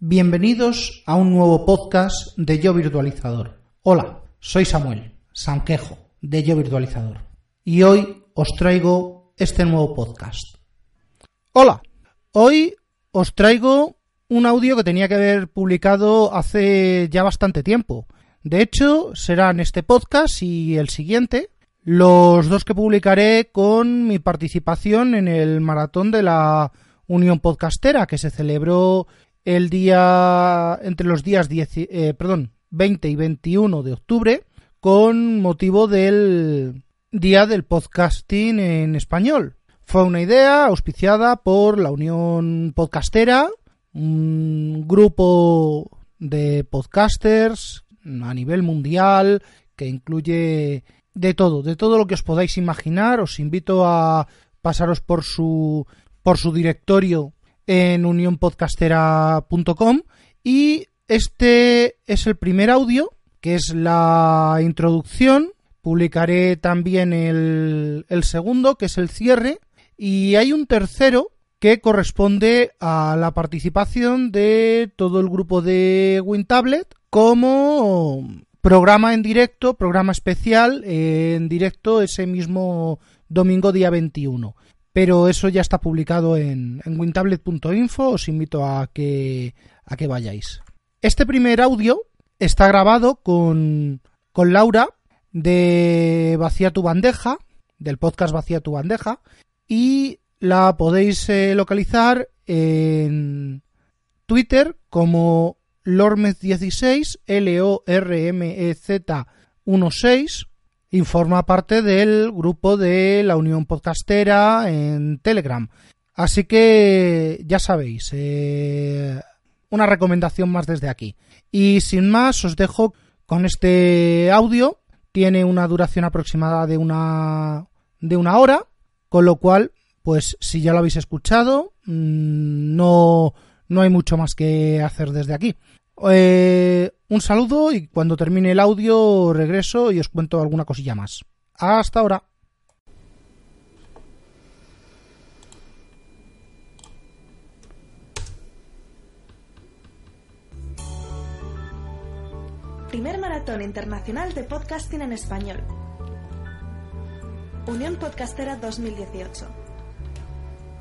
Bienvenidos a un nuevo podcast de Yo Virtualizador. Hola, soy Samuel Sanquejo de Yo Virtualizador y hoy os traigo este nuevo podcast. Hola, hoy os traigo un audio que tenía que haber publicado hace ya bastante tiempo. De hecho, serán este podcast y el siguiente, los dos que publicaré con mi participación en el maratón de la Unión Podcastera que se celebró el día entre los días 10, eh, perdón, 20 y 21 de octubre con motivo del Día del Podcasting en Español. Fue una idea auspiciada por la Unión Podcastera, un grupo de podcasters a nivel mundial que incluye de todo, de todo lo que os podáis imaginar. Os invito a pasaros por su por su directorio en unionpodcastera.com y este es el primer audio, que es la introducción. Publicaré también el, el segundo, que es el cierre. Y hay un tercero que corresponde a la participación de todo el grupo de WinTablet como programa en directo, programa especial en directo ese mismo domingo día 21 pero eso ya está publicado en, en wintablet.info, os invito a que, a que vayáis. Este primer audio está grabado con, con Laura de Vacía tu bandeja, del podcast Vacía tu bandeja, y la podéis eh, localizar en Twitter como Lormez16, L-O-R-M-E-Z 16, informa parte del grupo de la Unión Podcastera en Telegram. Así que ya sabéis, eh, una recomendación más desde aquí. Y sin más, os dejo con este audio. Tiene una duración aproximada de una, de una hora, con lo cual, pues si ya lo habéis escuchado, mm, no, no hay mucho más que hacer desde aquí. Eh, un saludo y cuando termine el audio regreso y os cuento alguna cosilla más. Hasta ahora. Primer Maratón Internacional de Podcasting en Español. Unión Podcastera 2018.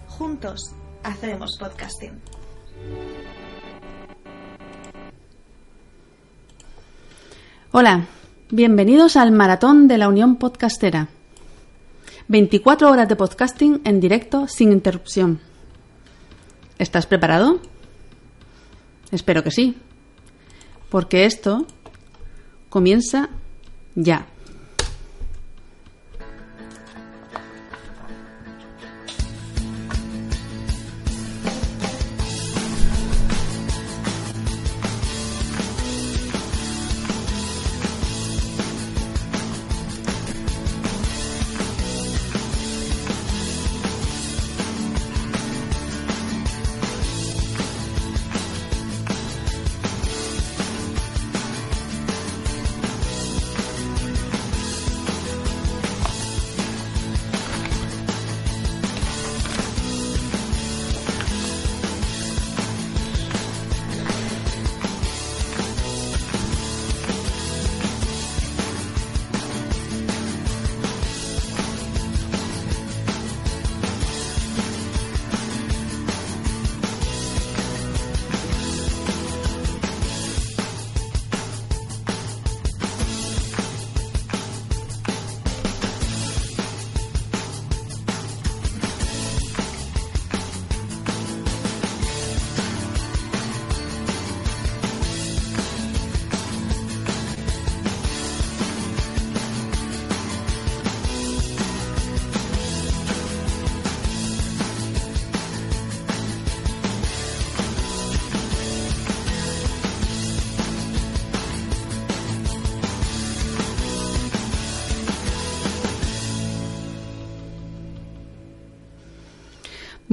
Juntos hacemos podcasting. Hola, bienvenidos al Maratón de la Unión Podcastera. 24 horas de podcasting en directo sin interrupción. ¿Estás preparado? Espero que sí, porque esto comienza ya.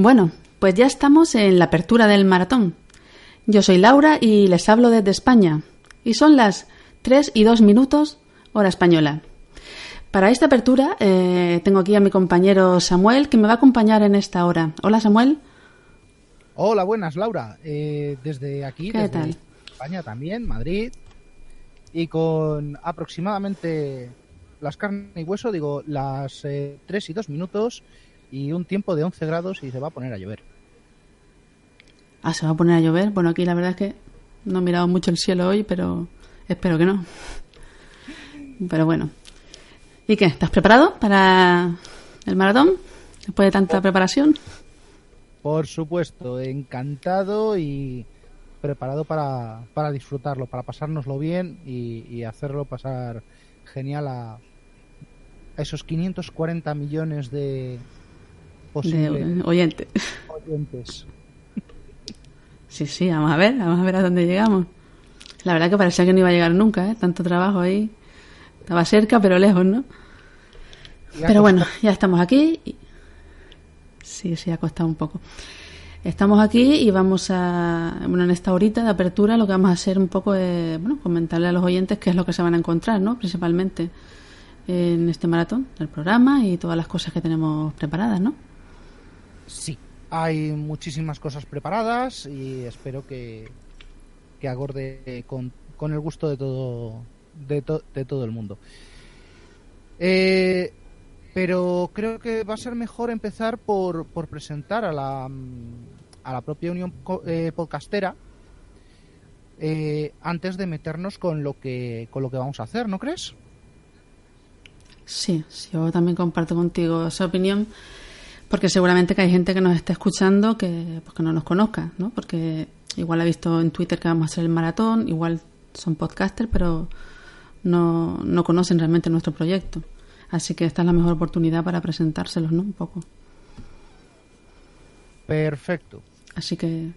Bueno, pues ya estamos en la apertura del maratón. Yo soy Laura y les hablo desde España. Y son las 3 y 2 minutos, hora española. Para esta apertura eh, tengo aquí a mi compañero Samuel que me va a acompañar en esta hora. Hola Samuel. Hola, buenas Laura. Eh, desde aquí, ¿Qué desde tal? España también, Madrid. Y con aproximadamente las carnes y hueso, digo, las eh, 3 y 2 minutos y un tiempo de 11 grados y se va a poner a llover. Ah, se va a poner a llover. Bueno, aquí la verdad es que no he mirado mucho el cielo hoy, pero espero que no. Pero bueno. ¿Y qué? ¿Estás preparado para el maratón? Después de tanta preparación. Por supuesto, encantado y preparado para, para disfrutarlo, para pasárnoslo bien y, y hacerlo pasar genial a, a esos 540 millones de posibles De oyente. oyentes. Sí, sí, vamos a ver, vamos a ver a dónde llegamos. La verdad que parecía que no iba a llegar nunca, ¿eh? Tanto trabajo ahí. Estaba cerca, pero lejos, ¿no? Pero bueno, ya estamos aquí. y- Sí, sí, ha costado un poco. Estamos aquí y vamos a, bueno, en esta horita de apertura lo que vamos a hacer un poco es, bueno, comentarle a los oyentes qué es lo que se van a encontrar, ¿no? Principalmente en este maratón del programa y todas las cosas que tenemos preparadas, ¿no? Sí, hay muchísimas cosas preparadas y espero que, que agorde con, con el gusto de todo, de, to- de todo el mundo. Eh, pero creo que va a ser mejor empezar por, por presentar a la, a la propia Unión eh, Podcastera eh, antes de meternos con lo que con lo que vamos a hacer, ¿no crees? Sí, sí, yo también comparto contigo esa opinión, porque seguramente que hay gente que nos está escuchando que, pues, que no nos conozca, ¿no? Porque igual ha visto en Twitter que vamos a hacer el maratón, igual son podcasters, pero no, no conocen realmente nuestro proyecto. Así que esta es la mejor oportunidad para presentárselos, ¿no? Un poco. Perfecto. Así que.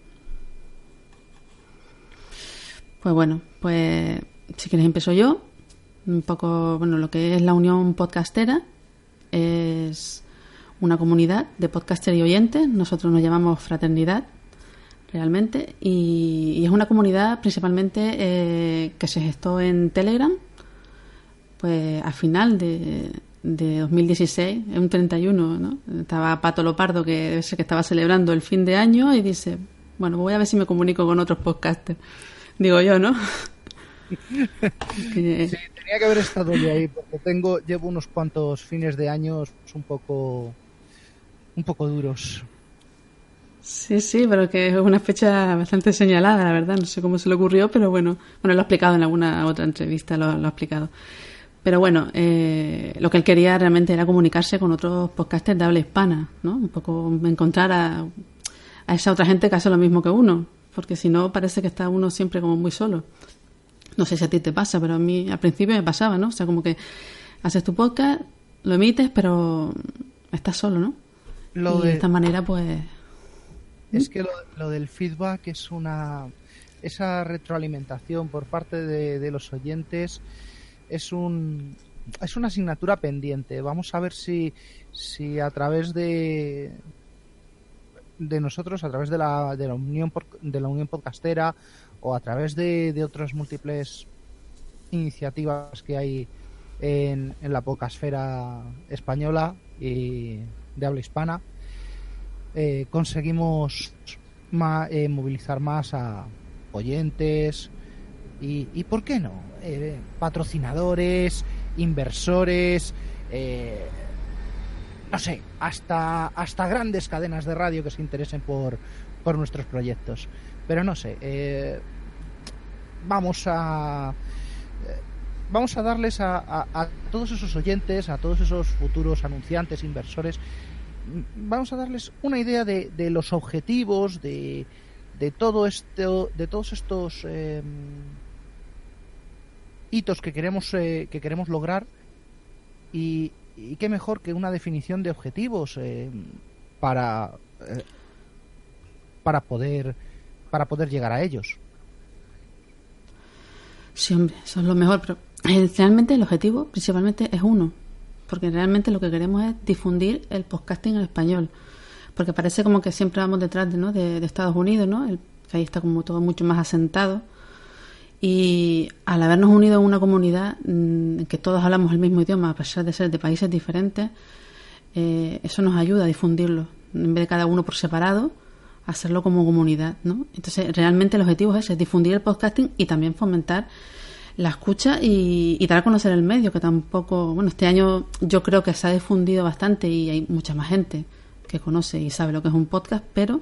Pues bueno, pues si quieres empiezo yo. Un poco, bueno, lo que es la Unión Podcastera es una comunidad de podcaster y oyentes. Nosotros nos llamamos Fraternidad, realmente. Y, y es una comunidad principalmente eh, que se gestó en Telegram, pues a final de, de 2016, en un 31, ¿no? Estaba Pato Lopardo, que debe ser que estaba celebrando el fin de año, y dice, bueno, voy a ver si me comunico con otros podcasters. Digo yo, ¿no? Que- Sí, tenía que haber estado yo ahí porque tengo llevo unos cuantos fines de años un poco un poco duros. Sí, sí, pero que es una fecha bastante señalada, la verdad. No sé cómo se le ocurrió, pero bueno, bueno, lo ha explicado en alguna otra entrevista, lo, ha explicado. Pero bueno, eh, lo que él quería realmente era comunicarse con otros podcasters de habla hispana, ¿no? Un poco encontrar a, a esa otra gente que hace lo mismo que uno, porque si no parece que está uno siempre como muy solo. No sé si a ti te pasa, pero a mí al principio me pasaba, ¿no? O sea, como que haces tu podcast, lo emites, pero estás solo, ¿no? Lo y de- de esta manera, pues, Es que lo, lo del feedback es una esa retroalimentación por parte de, de los oyentes es un es una asignatura pendiente. Vamos a ver si si a través de de nosotros, a través de la, de la unión de la unión podcastera o a través de, de otras múltiples iniciativas que hay en, en la podcastfera española y de habla hispana, eh, conseguimos ma- eh, movilizar más a oyentes y, ¿por qué no? Eh, patrocinadores, inversores, no sé, hasta, hasta grandes cadenas de radio que se interesen por, por nuestros proyectos. Pero no sé, vamos a vamos a darles a, a- todos esos oyentes, a todos esos futuros anunciantes, inversores, vamos a darles una idea de, de los objetivos, de, de todo esto, de todos estos eh, hitos que queremos eh, que queremos lograr y, y qué mejor que una definición de objetivos eh, para para poder para poder llegar a ellos. Sí, hombre, eso es lo mejor, pero eh, realmente el objetivo principalmente es uno, porque realmente lo que queremos es difundir el podcasting en español, porque parece como que siempre vamos detrás de, ¿no? de, Estados Unidos, ¿no? El, que ahí está como todo mucho más asentado. Y al habernos unido en una comunidad mm, en que todos hablamos el mismo idioma, a pesar de ser de países diferentes, eh, eso nos ayuda a difundirlo. En vez de cada uno por separado, hacerlo como comunidad, ¿no? Entonces, realmente el objetivo es, es difundir el podcasting y también fomentar la escucha y, dar a conocer el medio, que tampoco, bueno, este año yo creo que se ha difundido bastante y hay mucha más gente que conoce y sabe lo que es un podcast, pero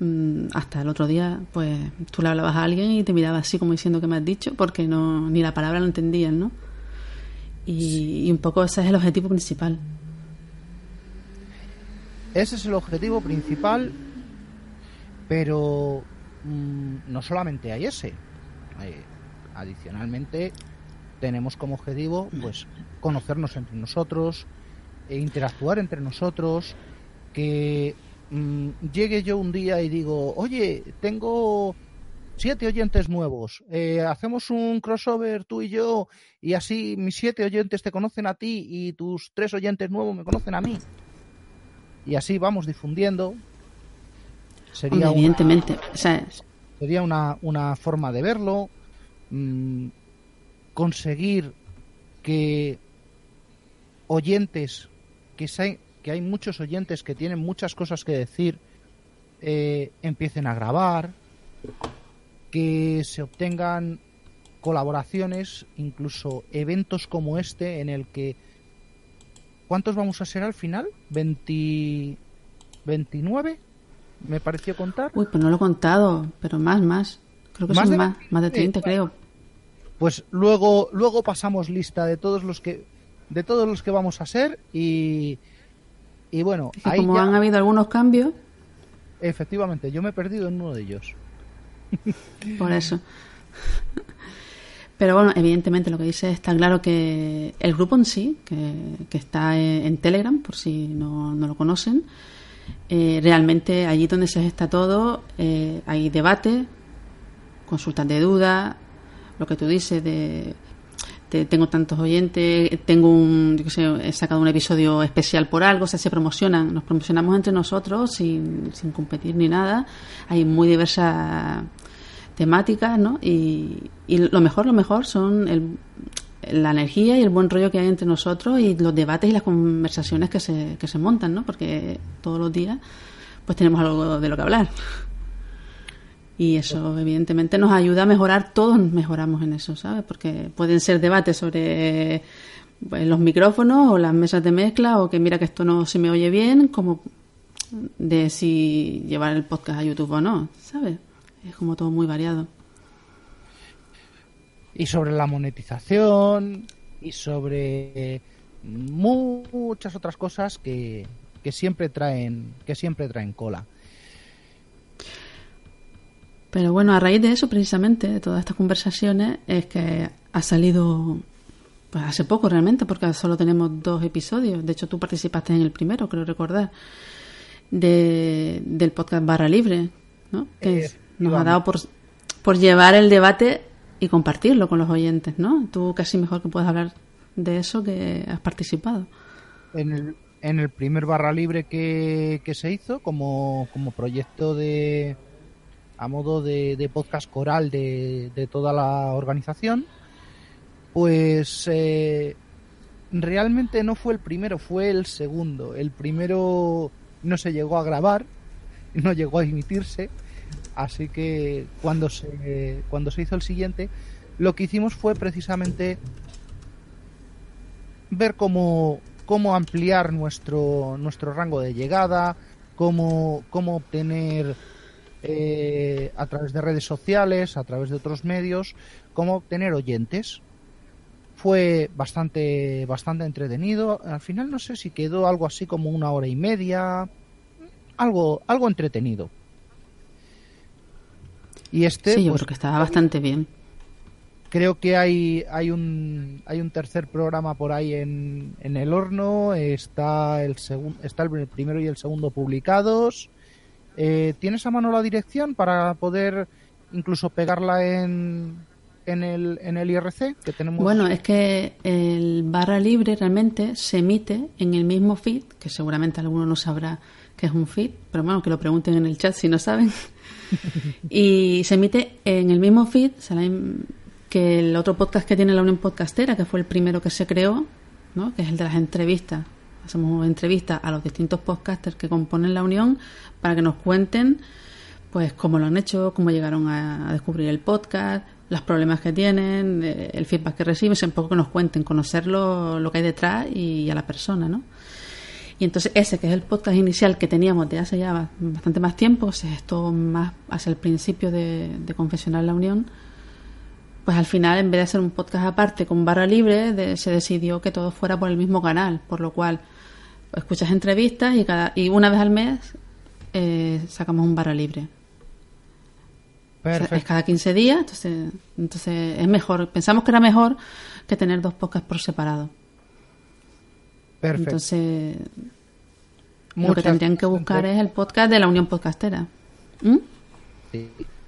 mm, hasta el otro día, pues tú le hablabas a alguien y te miraba así como diciendo que me has dicho, porque no ni la palabra lo entendían, ¿no? Y, y un poco ese es el objetivo principal. Ese es el objetivo principal, pero mm, no solamente hay ese. Adicionalmente, tenemos como objetivo pues conocernos entre nosotros, e interactuar entre nosotros, que mm, llegue yo un día y digo, oye, tengo siete oyentes nuevos, eh, hacemos un crossover tú y yo y así mis siete oyentes te conocen a ti y tus tres oyentes nuevos me conocen a mí. Y así vamos difundiendo, Sería evidentemente. Sería una, una, forma de verlo. Mm, conseguir que oyentes, que, que hay muchos oyentes que tienen muchas cosas que decir, eh, empiecen a grabar, que se obtengan colaboraciones, incluso eventos como este en el que ¿cuántos vamos a ser al final? ¿20, ¿29? me pareció contar. Uy, pues no lo he contado, pero más, más. Creo que son más, más de 30, creo. Pues luego, luego pasamos lista de todos los que de todos los que vamos a ser y, y bueno, como han habido algunos cambios. Efectivamente, yo me he perdido en uno de ellos. Por eso. Pero bueno, evidentemente lo que dice está claro que el grupo en sí, que, que está en Telegram, por si no, no lo conocen, eh, realmente allí donde se gesta todo eh, hay debate, consultas de dudas, lo que tú dices de, tengo tantos oyentes, tengo un, yo sé, he sacado un episodio especial por algo, o sea, se promocionan, nos promocionamos entre nosotros sin, sin competir ni nada. Hay muy diversas temáticas, ¿no? Y, y lo mejor, lo mejor son el, la energía y el buen rollo que hay entre nosotros y los debates y las conversaciones que se, que se montan, ¿no? Porque todos los días pues tenemos algo de lo que hablar. Y eso evidentemente nos ayuda a mejorar, todos mejoramos en eso, ¿sabes? Porque pueden ser debates sobre pues, los micrófonos o las mesas de mezcla o que mira que esto no se me oye bien, como de si llevar el podcast a YouTube o no, ¿sabes? Es como todo muy variado y sobre la monetización y sobre muchas otras cosas que, que siempre traen que siempre traen cola. Pero bueno, a raíz de eso, precisamente, de todas estas conversaciones, es que ha salido pues hace poco realmente, porque solo tenemos dos episodios. De hecho, tú participaste en el primero, creo recordar, de, del podcast Barra Libre, ¿no? Que eh, nos ha dado por, por llevar el debate y compartirlo con los oyentes, ¿no? Tú casi mejor que puedes hablar de eso que has participado. En el, en el primer barra libre que, se hizo como, como proyecto de a modo de, podcast coral de, de, toda la organización, pues eh, realmente no fue el primero, fue el segundo. El primero no se llegó a grabar, no llegó a emitirse, Así que cuando se, cuando se hizo el siguiente, lo que hicimos fue precisamente ver cómo, cómo ampliar nuestro, nuestro rango de llegada, cómo, cómo obtener eh, a través de redes sociales, a través de otros medios, cómo obtener oyentes. Fue bastante, bastante entretenido. Al final no sé si quedó algo así como una hora y media. Algo, algo entretenido. Y este, sí, yo pues, creo que estaba bastante bien. Creo que hay, hay, un, hay un tercer programa por ahí en, en el horno. Está el, está el primero y el segundo publicados. Eh, ¿Tienes a mano la dirección para poder incluso pegarla en, en el, en el IRC que tenemos? Bueno, es que el barra libre realmente se emite en el mismo feed, que seguramente alguno no sabrá que es un feed, pero bueno, que lo pregunten en el chat si no saben. y se emite en el mismo feed que el otro podcast que tiene la Unión Podcastera, que fue el primero que se creó, ¿no? que es el de las entrevistas. Hacemos entrevistas a los distintos podcasters que componen la Unión para que nos cuenten pues cómo lo han hecho, cómo llegaron a, descubrir el podcast, los problemas que tienen, eh, el feedback que reciben, un poco que nos cuenten, conocer lo, que hay detrás y, a la persona, ¿no? Y entonces ese, que es el podcast inicial que teníamos de hace ya bastante más tiempo, o sea, esto más hacia el principio de, de Confesional La Unión, pues al final, en vez de hacer un podcast aparte con barra libre, se decidió que todo fuera por el mismo canal, por lo cual escuchas entrevistas y, cada, y una vez al mes eh, sacamos un barra libre. es cada 15 días, entonces, entonces es mejor. Pensamos que era mejor que tener dos podcasts por separado. Perfecto. Entonces, lo que tendrían que buscar es el podcast de la Unión Podcastera. ¿Mm?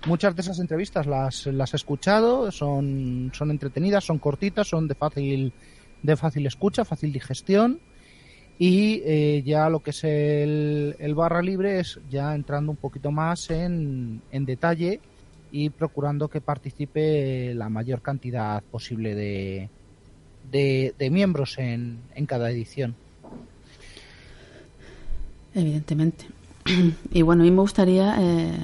Muchas de esas entrevistas las, las he escuchado, son, son entretenidas, son cortitas, son de fácil, de fácil escucha, fácil digestión. Y eh, ya lo que es el, barra libre es ya entrando un poquito más en, detalle y procurando que participe la mayor cantidad posible de, miembros en, en cada edición. Evidentemente. Y bueno, a mí me gustaría eh,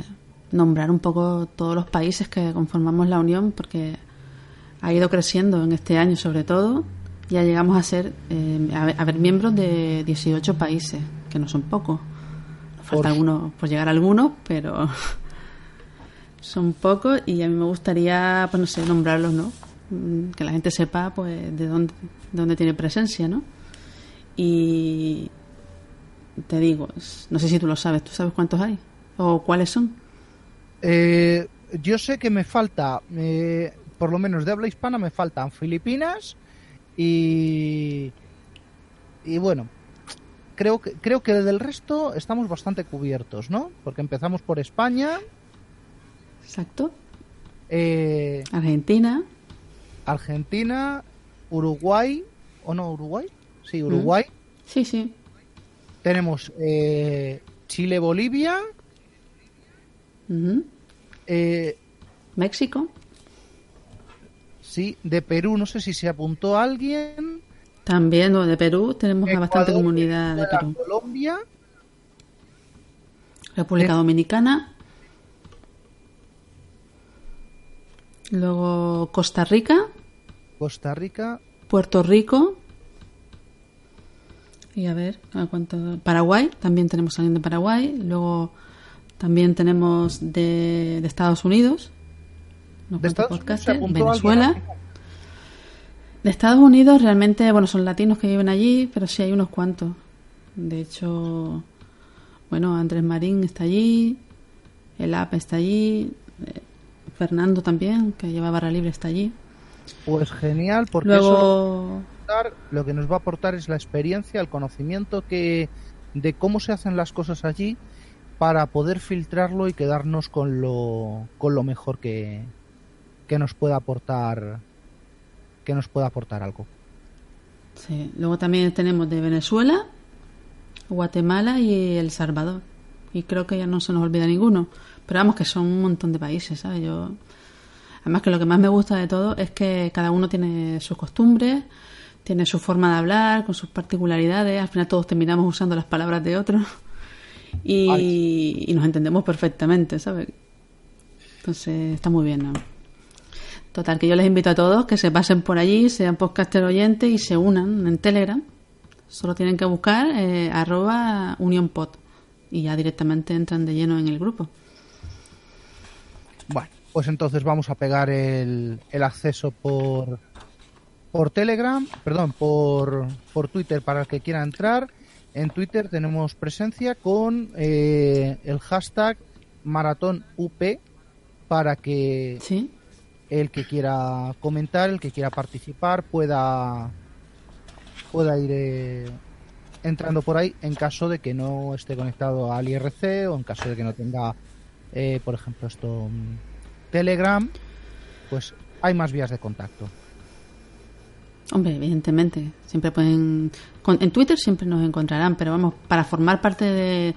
nombrar un poco todos los países que conformamos la Unión, porque ha ido creciendo en este año sobre todo. Ya llegamos a ser, eh, a, ver, miembros de 18 países, que no son pocos. Nos falta algunos, por llegar a algunos, pero son pocos y a mí me gustaría, pues no sé, nombrarlos, ¿no? Mm, que la gente sepa pues de dónde, dónde tiene presencia, ¿no? Y te digo, no sé si tú lo sabes, ¿tú sabes cuántos hay? ¿O cuáles son? Eh, yo sé que me falta, eh, por lo menos de habla hispana, me faltan Filipinas y. Y bueno, creo que, creo que del resto estamos bastante cubiertos, ¿no? Porque empezamos por España. Exacto. Eh, Argentina. Argentina, Uruguay, ¿o no Uruguay? Sí, Uruguay. Sí, sí. Tenemos eh, Chile, Bolivia. eh, México. Sí, de Perú no sé si se apuntó alguien. También, de Perú tenemos bastante comunidad de Perú. Colombia. República Dominicana. Luego Costa Rica. Costa Rica. Puerto Rico. Y a ver, ¿a cuánto? Paraguay, también tenemos alguien de Paraguay. Luego también tenemos de, Estados Unidos. ¿De Estados Venezuela. De Estados Unidos realmente, bueno, son latinos que viven allí, pero sí hay unos cuantos. De hecho, bueno, Andrés Marín está allí, el AP está allí, eh, Fernando también, que lleva barra libre, está allí. Pues genial, porque eso lo que nos va a aportar es la experiencia, el conocimiento que de cómo se hacen las cosas allí para poder filtrarlo y quedarnos con lo, con lo mejor que, que nos pueda aportar que nos pueda aportar algo. Sí, luego también tenemos de Venezuela, Guatemala y El Salvador. Y creo que ya no se nos olvida ninguno. Pero vamos que son un montón de países, ¿sabes? Yo Además que lo que más me gusta de todo es que cada uno tiene sus costumbres, tiene su forma de hablar, con sus particularidades. Al final todos terminamos usando las palabras de otros y, nos entendemos perfectamente, ¿sabes? Entonces está muy bien, ¿no? Total, que yo les invito a todos que se pasen por allí, sean podcaster oyentes y se unan en Telegram. Solo tienen que buscar eh, arroba unionpod y ya directamente entran de lleno en el grupo. Bueno, pues entonces vamos a pegar el, el acceso por, por Telegram, perdón, por, por Twitter para el que quiera entrar. En Twitter tenemos presencia con eh, el hashtag maratón UP para que el que quiera comentar, el que quiera participar pueda pueda ir eh, entrando por ahí en caso de que no esté conectado al IRC o en caso de que no tenga, eh, por ejemplo, esto Telegram, pues hay más vías de contacto. Hombre, evidentemente, siempre pueden... En Twitter siempre nos encontrarán, pero vamos, para formar parte de,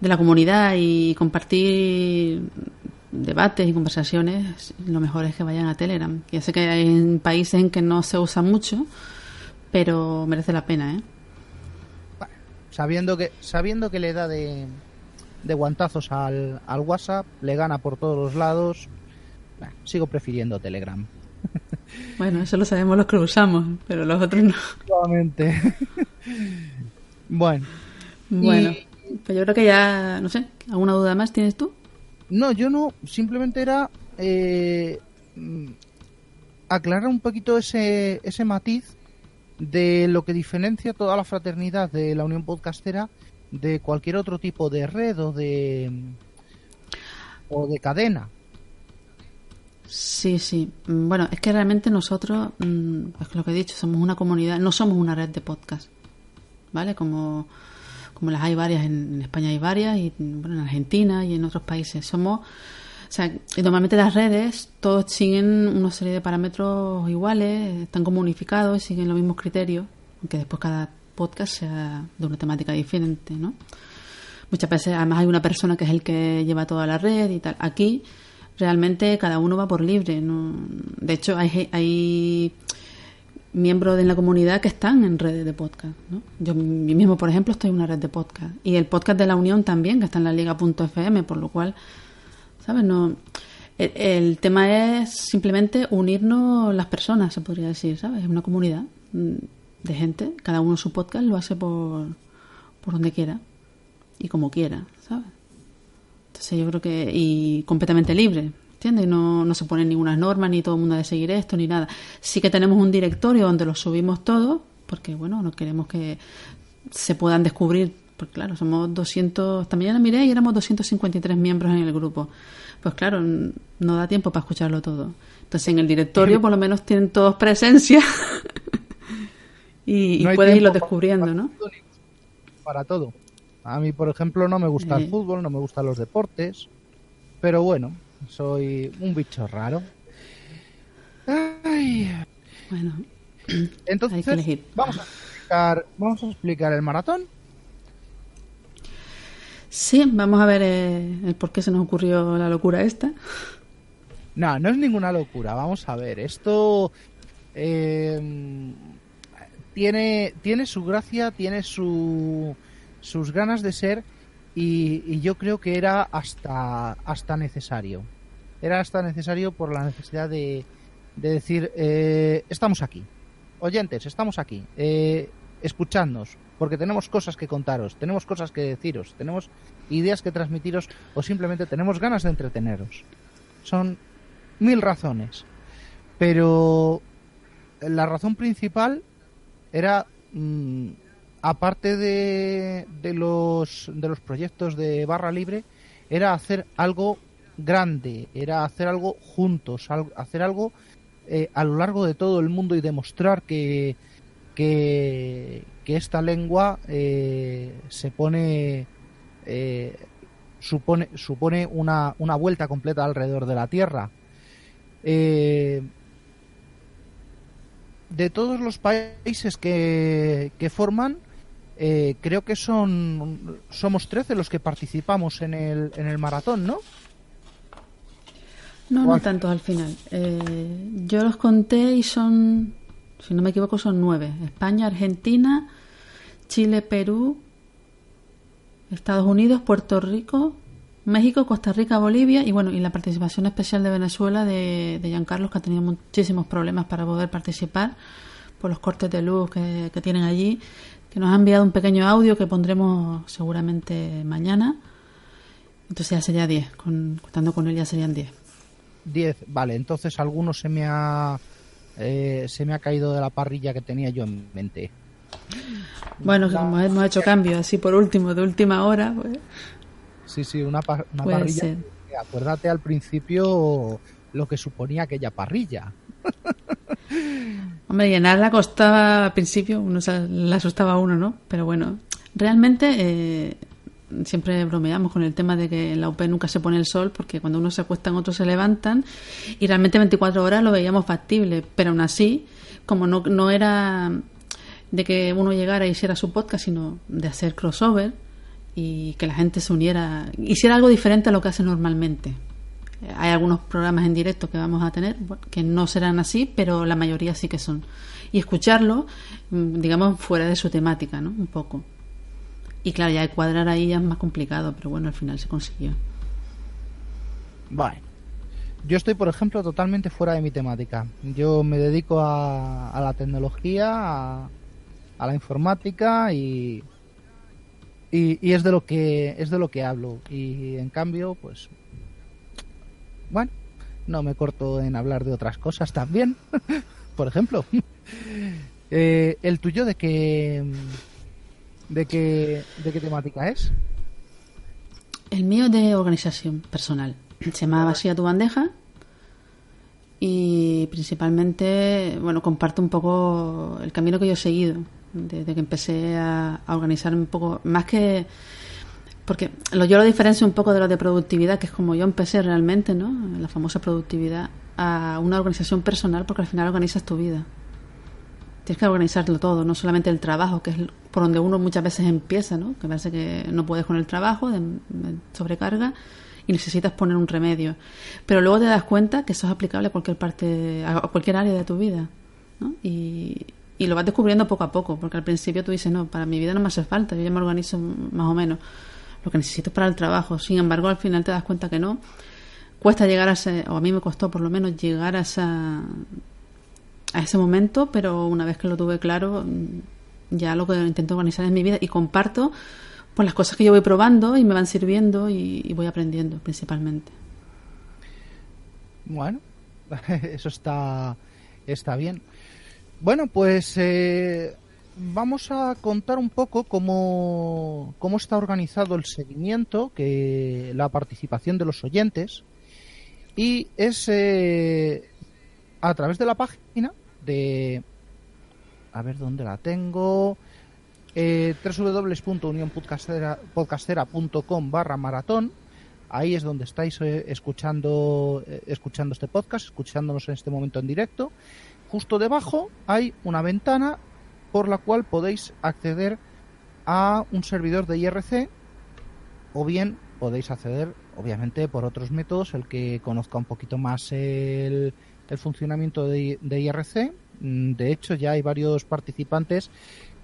de la comunidad y compartir debates y conversaciones, lo mejor es que vayan a Telegram. Ya sé que hay países en que no se usa mucho, pero merece la pena, ¿eh? sabiendo que sabiendo que le da de, de guantazos al, al WhatsApp, le gana por todos los lados, sigo prefiriendo Telegram. Bueno, eso lo sabemos los que lo usamos, pero los otros no. Nuevamente. bueno. Bueno, pues yo creo que ya, no sé, ¿alguna duda más tienes tú? No, yo no, simplemente era eh, aclarar un poquito ese, ese matiz de lo que diferencia toda la fraternidad de la Unión Podcastera de cualquier otro tipo de red o de o de cadena. Sí, sí. Mm, bueno, es que realmente nosotros, mm, es lo que he dicho, somos una comunidad, no somos una red de podcast, ¿vale? Como, como las hay varias, en, España hay varias, y bueno, en Argentina y en otros países. Somos, o sea, normalmente las redes, todos siguen una serie de parámetros iguales, están como unificados, siguen los mismos criterios, aunque después cada podcast sea de una temática diferente, ¿no? Muchas veces, además, hay una persona que es el que lleva toda la red y tal. Aquí realmente cada uno va por libre. ¿no? De hecho, hay, hay miembros de la comunidad que están en redes de podcast. ¿no? Yo mismo, por ejemplo, estoy en una red de podcast. Y el podcast de la Unión también, que está en la liga.fm, por lo cual, ¿sabes? No, el, tema es simplemente unirnos las personas, se podría decir, ¿sabes? Es una comunidad mm, de gente, cada uno su podcast lo hace por, por donde quiera y como quiera, ¿sabes? Entonces yo creo que, y completamente libre, ¿entiendes? No, no se ponen ninguna norma, ni todo el mundo ha de seguir esto, ni nada. Sí que tenemos un directorio donde lo subimos todo, porque bueno, no queremos que se puedan descubrir, porque claro, somos 200, esta mañana miré y éramos 253 miembros en el grupo. Pues claro, no da tiempo para escucharlo todo. Entonces en el directorio por lo menos tienen todos presencia y, puedes irlo descubriendo, ¿no? Para todo. A mí, por ejemplo, no me gusta el fútbol, no me gustan los deportes, pero bueno, soy un bicho raro. Bueno, entonces vamos a explicar, vamos a explicar el maratón. Sí, vamos a ver eh, el por qué se nos ocurrió la locura esta. No, no es ninguna locura. Vamos a ver, esto eh, tiene tiene su gracia, tiene su sus ganas de ser y, yo creo que era hasta, hasta necesario. Era hasta necesario por la necesidad de, de decir, eh, estamos aquí. Oyentes, estamos aquí. Eh, escuchadnos, porque tenemos cosas que contaros, tenemos cosas que deciros, tenemos ideas que transmitiros o simplemente tenemos ganas de entreteneros. Son mil razones. Pero la razón principal era mm, aparte de, de, los, de los proyectos de barra libre, era hacer algo grande, era hacer algo juntos, hacer algo eh, a lo largo de todo el mundo y demostrar que, que, esta lengua eh, se pone eh, supone supone una, una vuelta completa alrededor de la Tierra. de todos los países que, que forman, eh, creo que son somos 13 los que participamos en el, en el maratón, ¿no? No, no tantos al final. Eh, yo los conté y son, si no me equivoco, son nueve. España, Argentina, Chile, Perú, Estados Unidos, Puerto Rico, México, Costa Rica, Bolivia y bueno, y la participación especial de Venezuela de, de Giancarlos que ha tenido muchísimos problemas para poder participar por los cortes de luz que, que tienen allí que nos ha enviado un pequeño audio que pondremos seguramente mañana. Entonces ya sería 10, contando con él ya serían 10. 10, vale, entonces alguno se me ha eh, se me ha caído de la parrilla que tenía yo en mente. Bueno, como hemos hecho cambios así por último, de última hora, pues. Sí, sí, una, parrilla. acuérdate al principio lo que suponía aquella parrilla. Hombre, llenarla costaba al principio, uno la asustaba a uno, ¿no? Pero bueno, realmente, eh, siempre bromeamos con el tema de que en la UP nunca se pone el sol porque cuando uno se acuesta otros se levantan y realmente 24 horas lo veíamos factible, pero aún así, como no, no era de que uno llegara y hiciera su podcast, sino de hacer crossover y que la gente se uniera, hiciera algo diferente a lo que hace normalmente. Hay algunos programas en directo que vamos a tener que no serán así, pero la mayoría sí que son. Y escucharlo, mm, digamos, fuera de su temática, ¿no? Un poco. Y claro, ya cuadrar ahí ya es más complicado, pero bueno, al final se consiguió. Vale. Yo estoy, por ejemplo, totalmente fuera de mi temática. Yo me dedico a, la tecnología, a, la informática y, y, es de lo que es de lo que hablo. Y en cambio, pues bueno, no me corto en hablar de otras cosas también. por ejemplo, eh, el tuyo de que ¿De qué, ¿De qué temática es? El mío de organización personal. Se llama Vacía tu bandeja y principalmente, bueno, comparto un poco el camino que yo he seguido desde que empecé a, organizarme un poco, más que porque lo, yo lo diferencio un poco de lo de productividad, que es como yo empecé realmente, ¿no? La famosa productividad, a una organización personal, porque al final organizas tu vida. Tienes que organizarlo todo, no solamente el trabajo, que es por donde uno muchas veces empieza, ¿no? Que parece que no puedes con el trabajo, de, sobrecarga, y necesitas poner un remedio. Pero luego te das cuenta que eso es aplicable a cualquier parte, a cualquier área de tu vida, ¿no? Y, y lo vas descubriendo poco a poco, porque al principio tú dices, no, para mi vida no me hace falta, yo ya me organizo más o menos. Lo que necesito es para el trabajo. Sin embargo, al final te das cuenta que no. Cuesta llegar a ese, o a mí me costó por lo menos llegar a esa a ese momento, pero una vez que lo tuve claro, ya lo que intento organizar en mi vida y comparto pues las cosas que yo voy probando y me van sirviendo y, voy aprendiendo principalmente. Bueno, eso está, está bien. Bueno, pues eh, vamos a contar un poco cómo, cómo está organizado el seguimiento, que la participación de los oyentes. Y es eh, a través de la página de... A ver dónde la tengo. Eh, barra maratón. Ahí es donde estáis eh, escuchando, eh, escuchando este podcast, escuchándonos en este momento en directo. Justo debajo hay una ventana por la cual podéis acceder a un servidor de IRC o bien podéis acceder, obviamente, por otros métodos, el que conozca un poquito más el, el funcionamiento de, IRC. Mm, de hecho, ya hay varios participantes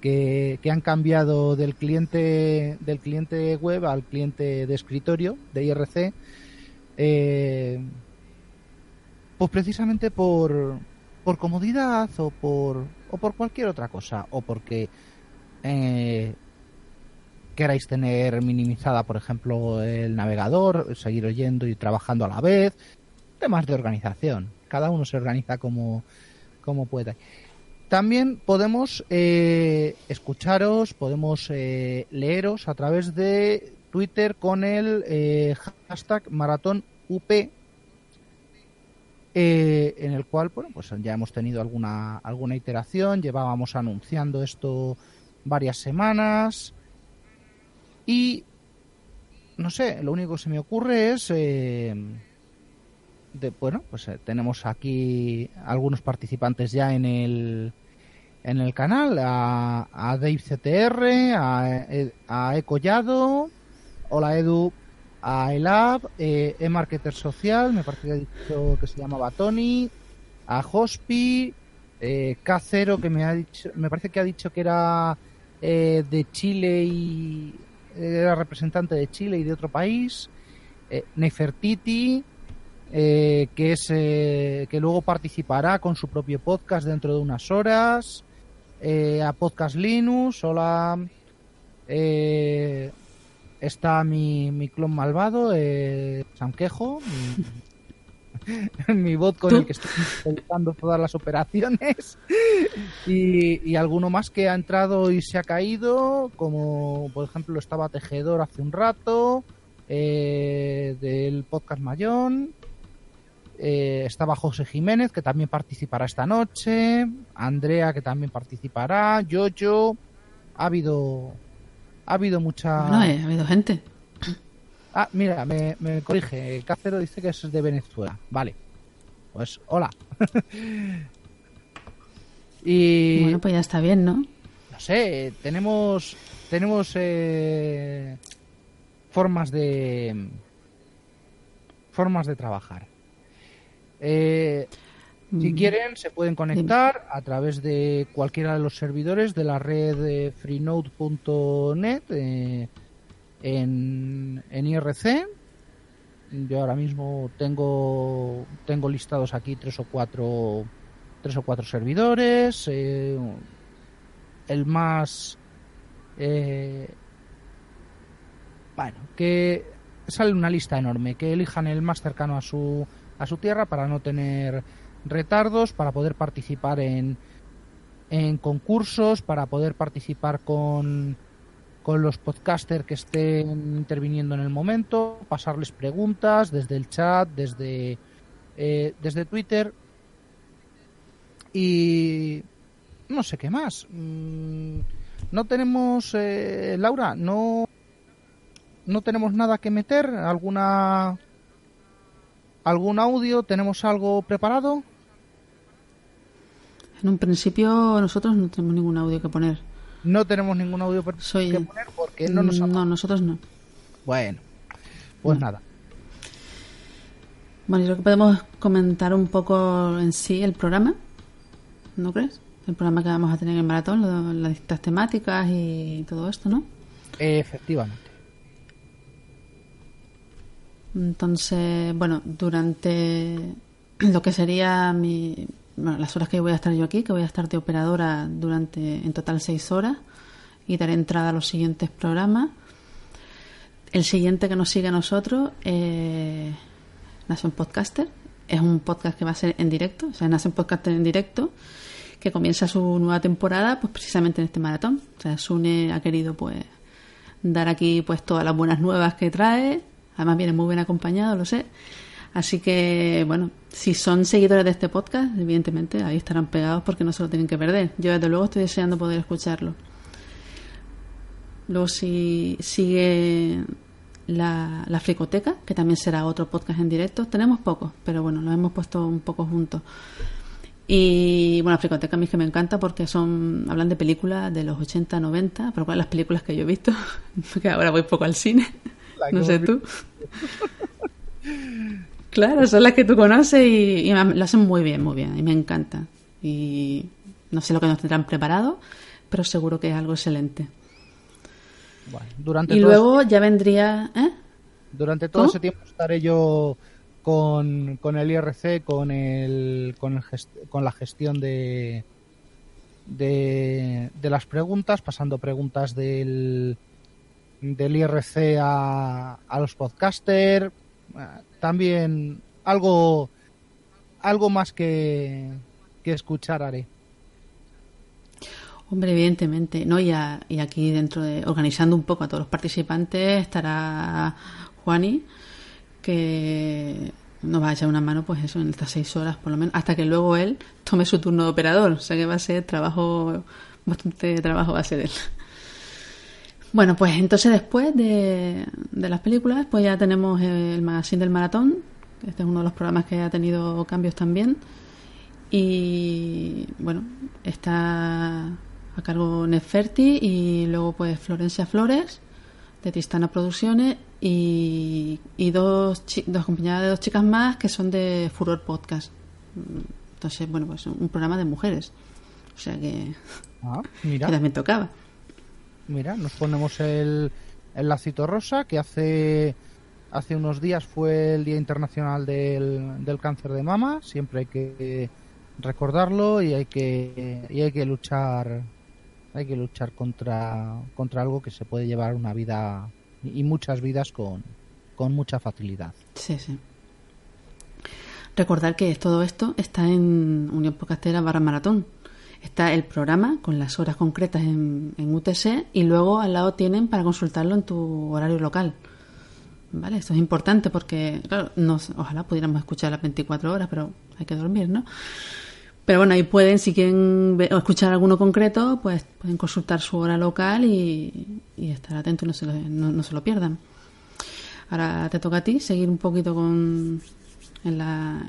que, han cambiado del cliente del cliente web al cliente de escritorio de IRC. Eh, pues precisamente por, por comodidad o por, o por cualquier otra cosa. O porque eh, queráis tener minimizada, por ejemplo, el navegador, seguir oyendo y trabajando a la vez. Temas de organización cada uno se organiza como, como pueda. También podemos eh, escucharos, podemos eh, leeros a través de Twitter con el eh, hashtag maratón UP, en el cual bueno, pues ya hemos tenido alguna, alguna iteración, llevábamos anunciando esto varias semanas y no sé, lo único que se me ocurre es bueno, pues eh, tenemos aquí algunos participantes ya en el en el canal, a, a Dave CTR, a, eh, a Ecollado, hola Edu, a Elab, eh, E-Marketer Social, me parece que ha dicho que se llamaba Tony, a Hospi, eh, K0 que me ha dicho, me parece que ha dicho que era eh, de Chile y era representante de Chile y de otro país, eh, Nefertiti, eh, que es eh, que luego participará con su propio podcast dentro de unas horas eh, a Podcast Linux hola está mi, mi clon malvado Sanquejo mi, mi bot con el que estoy intentando todas las operaciones y, y, alguno más que ha entrado y se ha caído como por ejemplo estaba Tejedor hace un rato del podcast Mayón eh, estaba José Jiménez, que también participará esta noche. Andrea, que también participará. Yoyo. Ha habido, ha habido mucha... No, eh, ha habido gente. Ah, mira, me, me corrige. Cácero dice que es de Venezuela. Vale. Pues hola. y Bueno, pues ya está bien, ¿no? no sé, tenemos tenemos eh, formas de formas de trabajar. Eh, si Mm. quieren, se pueden conectar a través de cualquiera de los servidores de la red de freenode.net eh, en, en IRC. Yo ahora mismo tengo tengo listados aquí tres o cuatro tres o cuatro servidores. eh, el más eh, bueno que sale una lista enorme que elijan el más cercano a su a su tierra para no tener retardos para poder participar en en concursos para poder participar con con los podcasters que estén interviniendo en el momento pasarles preguntas desde el chat desde eh, desde Twitter y no sé qué más. Mm, No tenemos, eh, Laura, no, no tenemos nada que meter. ¿Alguna, algún audio? ¿Tenemos algo preparado? En un principio nosotros no tenemos ningún audio que poner. No tenemos ningún audio Soy- que poner porque no nos No, nosotros no. Bueno, pues nada. Bueno, yo creo que podemos comentar un poco en sí el programa, ¿no crees? El programa que vamos a tener en maratón, lo- las distintas temáticas y todo esto, ¿no? Efectivamente. Entonces, bueno, durante lo que sería mi, bueno, las horas que voy a estar yo aquí, que voy a estar de operadora durante en total seis horas y daré entrada a los siguientes programas. El siguiente que nos sigue a nosotros eh, Nación Podcaster. Es un podcast que va a ser en directo, o sea, Nación Podcaster en directo, que comienza su nueva temporada pues precisamente en este maratón. O sea, Sune ha querido pues dar aquí pues todas las buenas nuevas que trae. Además viene muy bien acompañado, lo sé. Así que, bueno, si son seguidores de este podcast, evidentemente ahí estarán pegados porque no se lo tienen que perder. Yo desde luego estoy deseando poder escucharlo. Luego si sigue la, la Fricoteca, que también será otro podcast en directo. Tenemos pocos, pero bueno, los hemos puesto un poco juntos. Y bueno, la Fricoteca a mí es que me encanta porque son hablan de películas de los 80, 90, pero cuáles las películas que yo he visto, porque ahora voy poco al cine. No sé tú. Claro, son las que tú conoces y, y lo hacen muy bien, muy bien, y me encanta. Y no sé lo que nos tendrán preparado, pero seguro que es algo excelente. Bueno, durante Y luego ya vendría... ¿eh? Durante todo ¿Cómo? ese tiempo estaré yo con, con el IRC, con el, con, el gest- con la gestión de, de, de las preguntas, pasando preguntas del, del IRC a, a los podcasters. Ah, También algo, algo más que, que escuchar haré. Hombre, evidentemente, ¿no? Y, a- y aquí dentro de, organizando un poco a todos los participantes, estará Juani, que nos va a echar una mano, pues eso, en estas seis horas por lo menos, hasta que luego él tome su turno de operador. O sea que va a ser trabajo, bastante trabajo va a ser él. Bueno, pues entonces después de, de las películas, pues ya tenemos el magazine del maratón. Este es uno de los programas que ha tenido cambios también. Y bueno, está a cargo Neferti y luego pues Florencia Flores de Tristana Producciones y, y dos, dos acompañadas de dos chicas más que son de Furor Podcast. Entonces, bueno, pues un programa de mujeres. O sea que, Ah, que mira. también tocaba. Mira, nos ponemos el, el lacito rosa, que hace, hace unos días fue el Día Internacional del, del Cáncer de Mama. Siempre hay que recordarlo y hay que, y hay que luchar hay que luchar contra, contra algo que se puede llevar una vida y muchas vidas con, con mucha facilidad. Sí, sí. Recordar que todo esto está en Unión Podcastera barra maratón. Está el programa con las horas concretas en, en UTC y luego al lado tienen para consultarlo en tu horario local. ¿Vale? Esto es importante porque, claro, nos, ojalá pudiéramos escuchar las 24 horas, pero hay que dormir, ¿no? Pero bueno, ahí pueden, si quieren ver- o escuchar alguno concreto, pues pueden consultar su hora local y, y estar atentos no se, no se lo pierdan. Ahora te toca a ti seguir un poquito con... En la,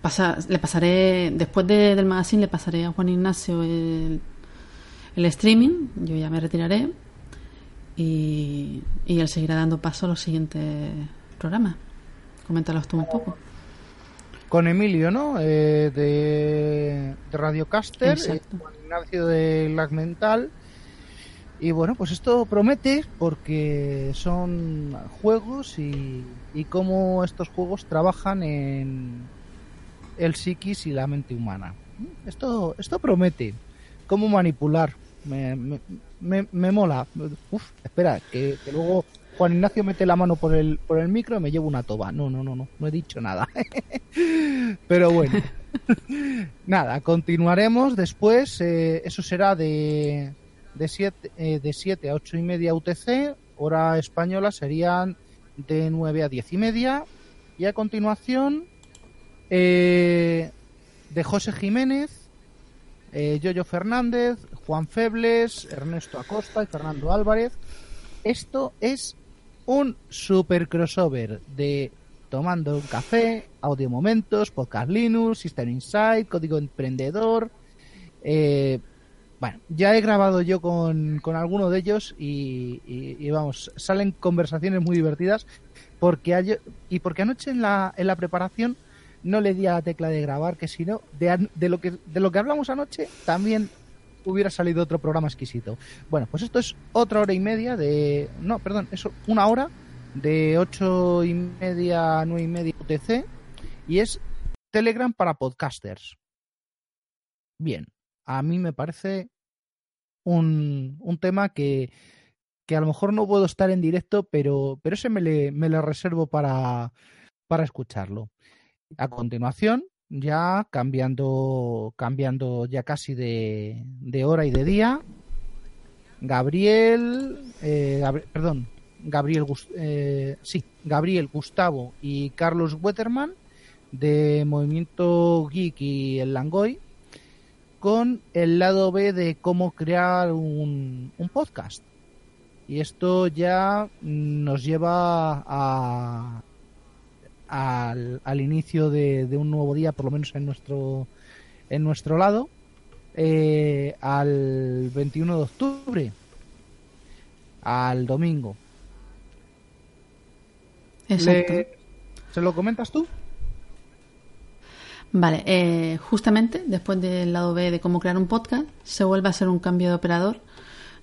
pasa- le pasaré, después de- del magazine, le pasaré a Juan Ignacio el, el streaming. Yo ya me retiraré y, y él seguirá dando paso a los siguientes programas. Coméntalos tú un poco. Con Emilio, ¿no? Eh, de, de Radiocaster, Exacto. eh, con Ignacio de Lag Mental. Y bueno, pues esto promete porque son juegos y, y cómo estos juegos trabajan en el psiquis y la mente humana. Esto, esto promete. Cómo manipular. Me, me, me, me mola. Uf, espera, que, que luego Juan Ignacio mete la mano por el, por el micro y me llevo una toba. No, no, no, no, no he dicho nada. Pero bueno. Nada, continuaremos después. eh, eso será de de 7 eh, de siete a 8 y media UTC. Hora española serían de 9 a 10 y media. Y a continuación, eh, de José Jiménez, eh, Yoyo Fernández, Juan Febles, Ernesto Acosta y Fernando Álvarez. Esto es un super crossover de Tomando un café, Audio Momentos, Podcast Linux, System Insight, Código Emprendedor. Eh, bueno, ya he grabado yo con, con alguno de ellos y, vamos, salen conversaciones muy divertidas porque ayer- y porque anoche en la, en la preparación no le di a la tecla de grabar, que si no, de, de, lo que, de lo que hablamos anoche también hubiera salido otro programa exquisito. Bueno, pues esto es otra hora y media de... No, perdón, eso, una hora de ocho y media a nueve y media UTC y es Telegram para podcasters. Bien, a mí me parece un, un tema que, que a lo mejor no puedo estar en directo, pero, pero ese me le, me le reservo para, para escucharlo. A continuación, ya cambiando, cambiando ya casi de, de hora y de día, Gabriel, eh, perdón, Gabriel, eh, sí, Gabriel, Gustavo y Carlos Wetterman de Movimiento Geek y el Langoy con el lado B de cómo crear un, un podcast. Y esto ya nos lleva a, al, al inicio de, de un nuevo día, por lo menos en nuestro, en nuestro lado, eh, al 21 de octubre, al domingo. Exacto. Le- ¿Se lo comentas tú? Vale, eh, justamente después del lado B de cómo crear un podcast, se vuelve a hacer un cambio de operador.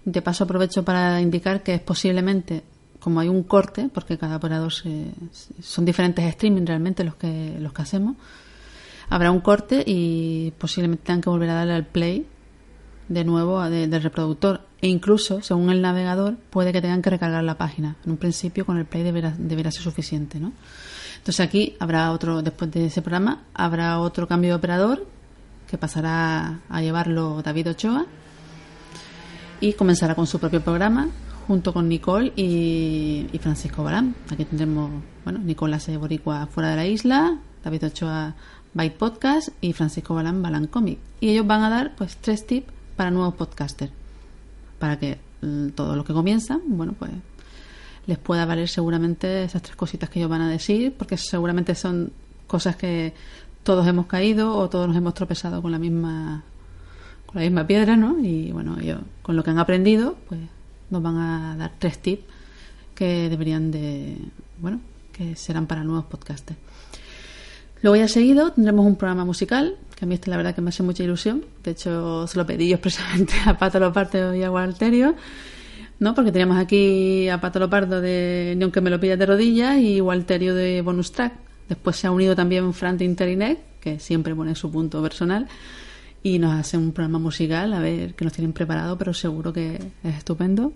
De paso aprovecho para indicar que es posiblemente, como hay un corte, porque cada operador se- son diferentes streaming realmente los que, los que hacemos, habrá un corte y posiblemente tengan que volver a darle al play de nuevo a- de- del reproductor. E incluso, según el navegador, puede que tengan que recargar la página. En un principio, con el play deberá, deberá ser suficiente, ¿no? Entonces aquí habrá otro, después de ese programa, habrá otro cambio de operador que pasará a llevarlo David Ochoa y comenzará con su propio programa junto con Nicole y, Francisco Barán. Aquí tendremos, bueno, Nicole hace Boricua fuera de la isla, David Ochoa Byte Podcast y Francisco Balán Balán Comic. Y ellos van a dar pues tres tips para nuevos podcasters. Para que mm, todos los que comienzan, bueno, pues les pueda valer seguramente esas tres cositas que ellos van a decir, porque seguramente son cosas que todos hemos caído o todos nos hemos tropezado con la misma con la misma piedra, ¿no? Y bueno, ellos con lo que han aprendido, pues nos van a dar tres tips que deberían de, bueno, que serán para nuevos podcasters. Luego ya seguido tendremos un programa musical, que a mí este la verdad que me hace mucha ilusión. De hecho, se lo pedí yo expresamente a Pato Lopardo y a Walterio, ¿no? Porque teníamos aquí a Pato Lopardo de Ni aunque me lo pillas de rodillas y Walterio de Bonus Track. Después se ha unido también Fran Interinet, que siempre pone su punto personal, y nos hace un programa musical, a ver que nos tienen preparado, pero seguro que es estupendo.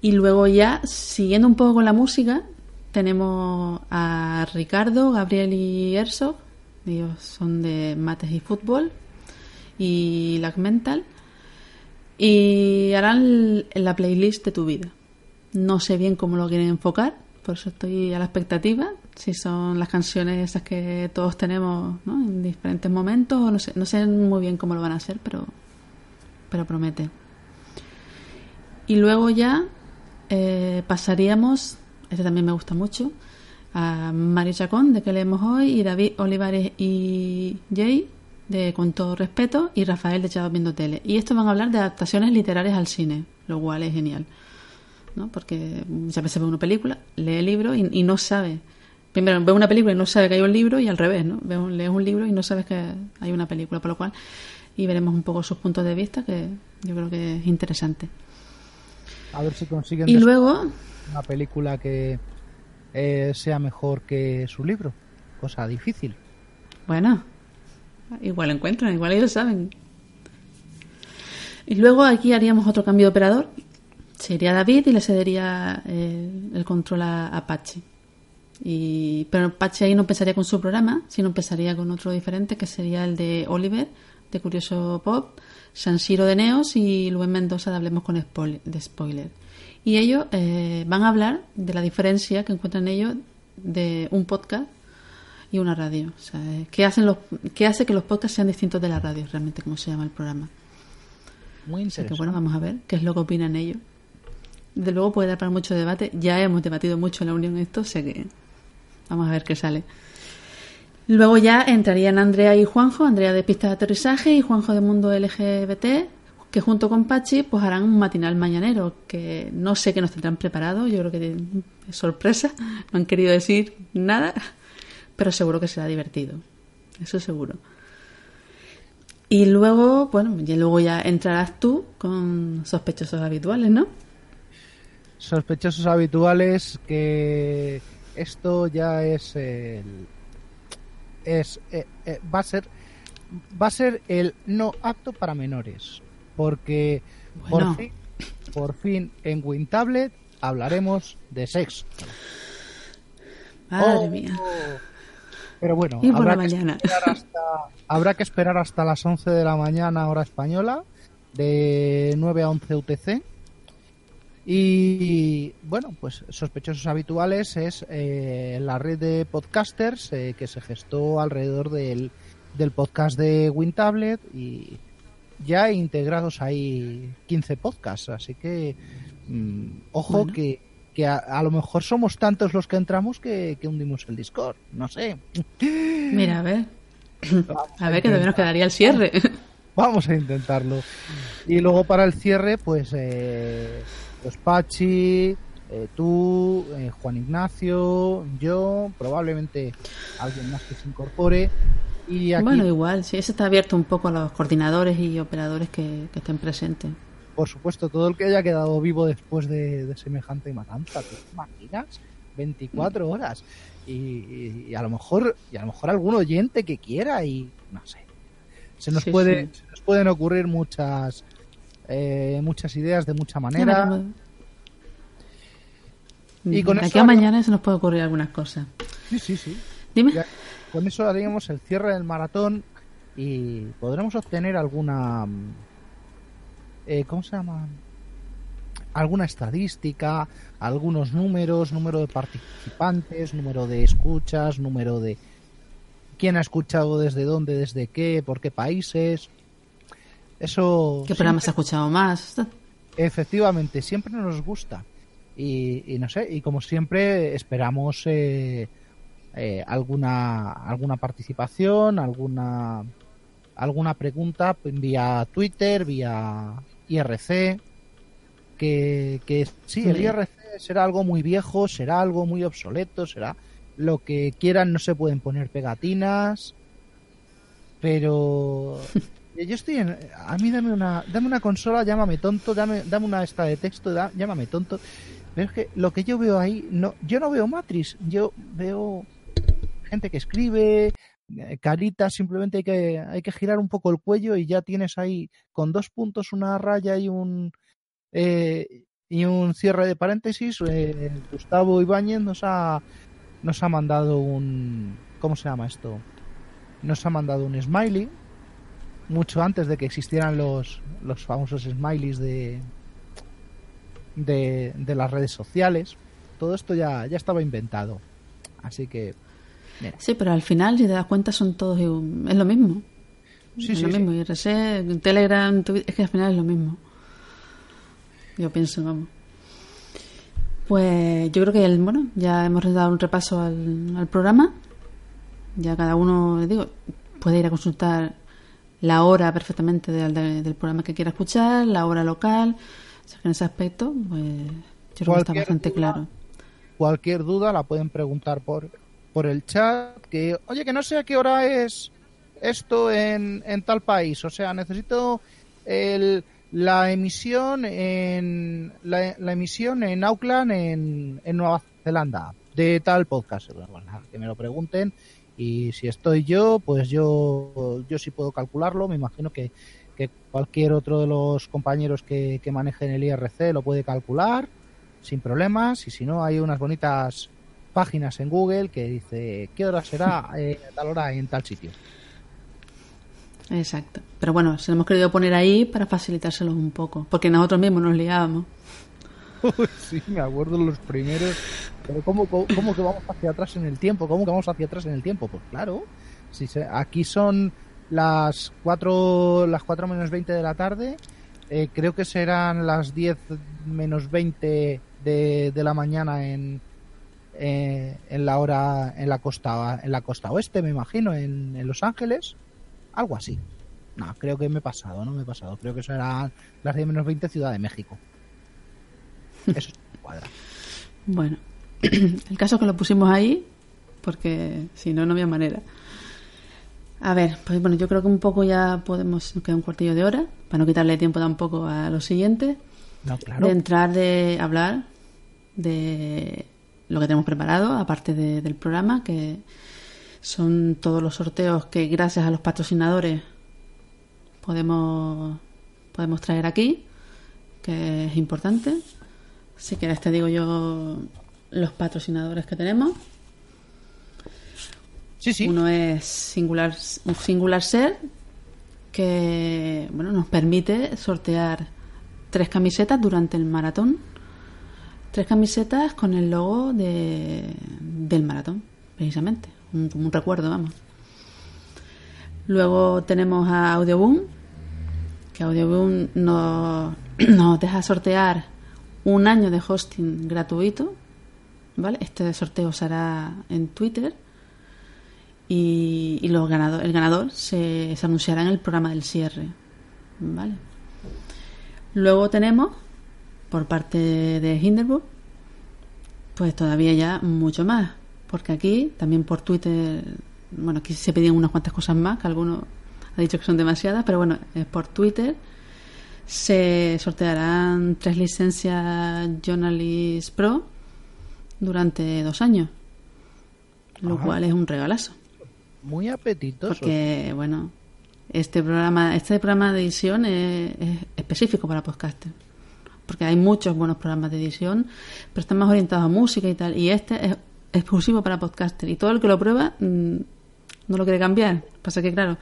Y luego ya, siguiendo un poco con la música, tenemos a Ricardo, Gabriel y Erso. Ellos son de Mates y Fútbol y Lag Mental. Y harán la playlist de tu vida. No sé bien cómo lo quieren enfocar, por eso estoy a la expectativa. Si son las canciones esas que todos tenemos ¿no? en diferentes momentos, no sé, no sé muy bien cómo lo van a hacer, pero, pero promete. Y luego ya eh, pasaríamos, este también me gusta mucho, a Mario Chacón, de que leemos hoy, y David Olivares y Jay, de Con todo respeto, y Rafael de Chavos Viendo Tele. Y estos van a hablar de adaptaciones literarias al cine, lo cual es genial. ¿no? Porque muchas veces ve una película, lee el libro y, no sabe. Primero, ve una película y no sabe que hay un libro, y al revés, ¿no? Ve un, lees un libro y no sabes que hay una película, por lo cual, y veremos un poco sus puntos de vista, que yo creo que es interesante. A ver si consiguen y luego una película que eh, sea mejor que su libro. Cosa difícil. Bueno, igual encuentran, igual ellos saben. Y luego aquí haríamos otro cambio de operador. Sería David y le cedería eh, el control a Apache. Y, pero Apache ahí no empezaría con su programa, sino empezaría con otro diferente que sería el de Oliver, de Curioso Pop, San Siro de Neos y Luis Mendoza de Hablemos con de Spoiler. Y ellos eh, van a hablar de la diferencia que encuentran ellos de un podcast y una radio. O sea, ¿qué, hacen los, ¿qué hace que los podcasts sean distintos de la radio, realmente, como se llama el programa? Muy interesante. bueno, vamos a ver qué es lo que opinan ellos. Desde luego puede dar para mucho debate. Ya hemos debatido mucho en la Unión esto, sé que vamos a ver qué sale. Luego ya entrarían Andrea y Juanjo, Andrea de pista de aterrizaje y Juanjo de mundo LGBT, que junto con Pachi pues harán un matinal mañanero, que no sé qué nos tendrán preparado, yo creo que es sorpresa, no han querido decir nada, pero seguro que será divertido, eso seguro. Y luego, bueno, y luego ya entrarás tú con sospechosos habituales, ¿no? Sospechosos habituales que esto ya es el es eh, eh, va a ser va a ser el no apto para menores porque por fin por fin en WinTablet hablaremos de sexo. Madre oh, mía pero bueno habrá, que mañana. hasta, habrá que esperar hasta las 11 de la mañana hora española de 9 a 11 UTC y bueno, pues sospechosos habituales es eh, la red de podcasters eh, que se gestó alrededor del, del podcast de WinTablet y ya integrados hay 15 podcasts, así que mm, ojo que, que a, lo mejor somos tantos los que entramos que, hundimos el Discord, no sé. Mira, a ver. a, ver, que todavía nos quedaría el cierre. Vamos a intentarlo. Y luego para el cierre, pues... Eh, pues Pachi, eh, tú, eh, Juan Ignacio, yo, probablemente alguien más que se incorpore. Y aquí, bueno, igual, sí, eso está abierto un poco a los coordinadores y operadores que, estén presentes. Por supuesto, todo el que haya quedado vivo después de, semejante matanza, ¿te imaginas? 24 mm. horas. Y, a lo mejor y a lo mejor algún oyente que quiera y no sé se nos puede Se nos pueden ocurrir muchas eh, muchas ideas de mucha manera. Y con aquí a mañana se nos puede ocurrir algunas cosas. Sí, sí, sí. Dime. con eso haríamos el cierre del maratón y podremos obtener alguna. Eh, ¿Cómo se llama? Alguna estadística, algunos números, número de participantes, número de escuchas, número de quién ha escuchado desde dónde, desde qué, por qué países. Eso. ¿Qué programas ha escuchado más? Efectivamente, siempre nos gusta. Y, no sé, y como siempre esperamos eh, eh, alguna alguna participación, alguna alguna pregunta vía Twitter, vía IRC, que, que sí, el IRC será algo muy viejo, será algo muy obsoleto, será lo que quieran, no se pueden poner pegatinas, pero yo estoy en, a mí dame una dame una consola llámame tonto dame dame una esta de texto llámame tonto. Pero es que lo que yo veo ahí no yo no veo Matrix yo veo gente que escribe eh, caritas simplemente hay que hay que girar un poco el cuello y ya tienes ahí con dos puntos una raya y un eh, y un cierre de paréntesis eh, Gustavo Ibáñez nos ha nos ha mandado un cómo se llama esto nos ha mandado un smiley mucho antes de que existieran los, los famosos smileys de, de, las redes sociales. todo esto ya, ya estaba inventado. Así que. Sí, pero al final, si te das cuenta, son todos. Es lo mismo. Sí, es sí, lo sí. mismo. IRC, Telegram, Twitter, es que al final es lo mismo. Yo pienso, vamos. Pues yo creo que el, bueno, ya hemos dado un repaso al, al programa. Ya cada uno, digo, puede ir a consultar la hora perfectamente del, programa que quiera escuchar, la hora local. O sea que en ese aspecto, pues yo creo que está bastante duda, claro. Cualquier duda la pueden preguntar por, por el chat. Que, oye, que no sé a qué hora es esto en, en tal país. O sea, necesito el, la emisión en la, la emisión en Auckland, en, en Nueva Zelanda, de tal podcast. Bueno, nada, que me lo pregunten. Y si estoy yo, pues yo, yo sí puedo calcularlo. Me imagino que, que cualquier otro de los compañeros que, que manejen el IRC lo puede calcular sin problemas. Y si no, hay unas bonitas páginas en Google que dice qué hora será eh, tal hora en tal sitio. Exacto. Pero bueno, se lo hemos querido poner ahí para facilitárselos un poco, porque nosotros mismos nos liábamos. sí, me acuerdo los primeros. Pero ¿cómo, cómo, cómo que vamos hacia atrás en el tiempo? ¿Cómo que vamos hacia atrás en el tiempo? Pues claro, si se- aquí son las 4, las 4 menos 20 de la tarde. eh, creo que serán las 10 menos 20 de, de la mañana en, eh, en la hora en la costa en la costa oeste, me imagino, en, en Los Ángeles. Algo así. No, creo que me he pasado, no me he pasado. Creo que serán las 10 menos 20 Ciudad de México. Eso cuadra. Bueno, el caso es que lo pusimos ahí, porque si no, no había manera. A ver, pues bueno, yo creo que un poco ya podemos, nos queda un cuartillo de hora, para no quitarle tiempo tampoco a los siguientes, No, claro. de entrar, de hablar de lo que tenemos preparado, aparte de- del programa, que son todos los sorteos que gracias a los patrocinadores podemos, podemos traer aquí, que es importante. Si quieres te digo yo los patrocinadores que tenemos. Sí, sí. Uno es Singular, un Singular Ser, que bueno, nos permite sortear tres camisetas durante el maratón. Tres camisetas con el logo de, del maratón, precisamente. Un, un recuerdo, vamos. Luego tenemos a Audioboom, que Audioboom nos, nos deja sortear un año de hosting gratuito. ¿Vale? Este sorteo se hará en Twitter y, y los ganador, el ganador se, se anunciará en el programa del cierre. ¿Vale? Luego tenemos, por parte de Hinderburg, pues todavía ya mucho más. Porque aquí, también por Twitter, bueno, aquí se pedían unas cuantas cosas más, que algunos ha dicho que son demasiadas, pero bueno, es por Twitter. Se sortearán tres licencias Journalist Pro durante dos años, lo Ajá. cual es un regalazo. Muy apetitoso. Porque, bueno, este programa, este programa de edición es, es específico para podcasters. Porque hay muchos buenos programas de edición, pero están más orientados a música y tal. Y este es exclusivo para podcasters. Y todo el que lo prueba mm, no lo quiere cambiar. Pasa que, claro,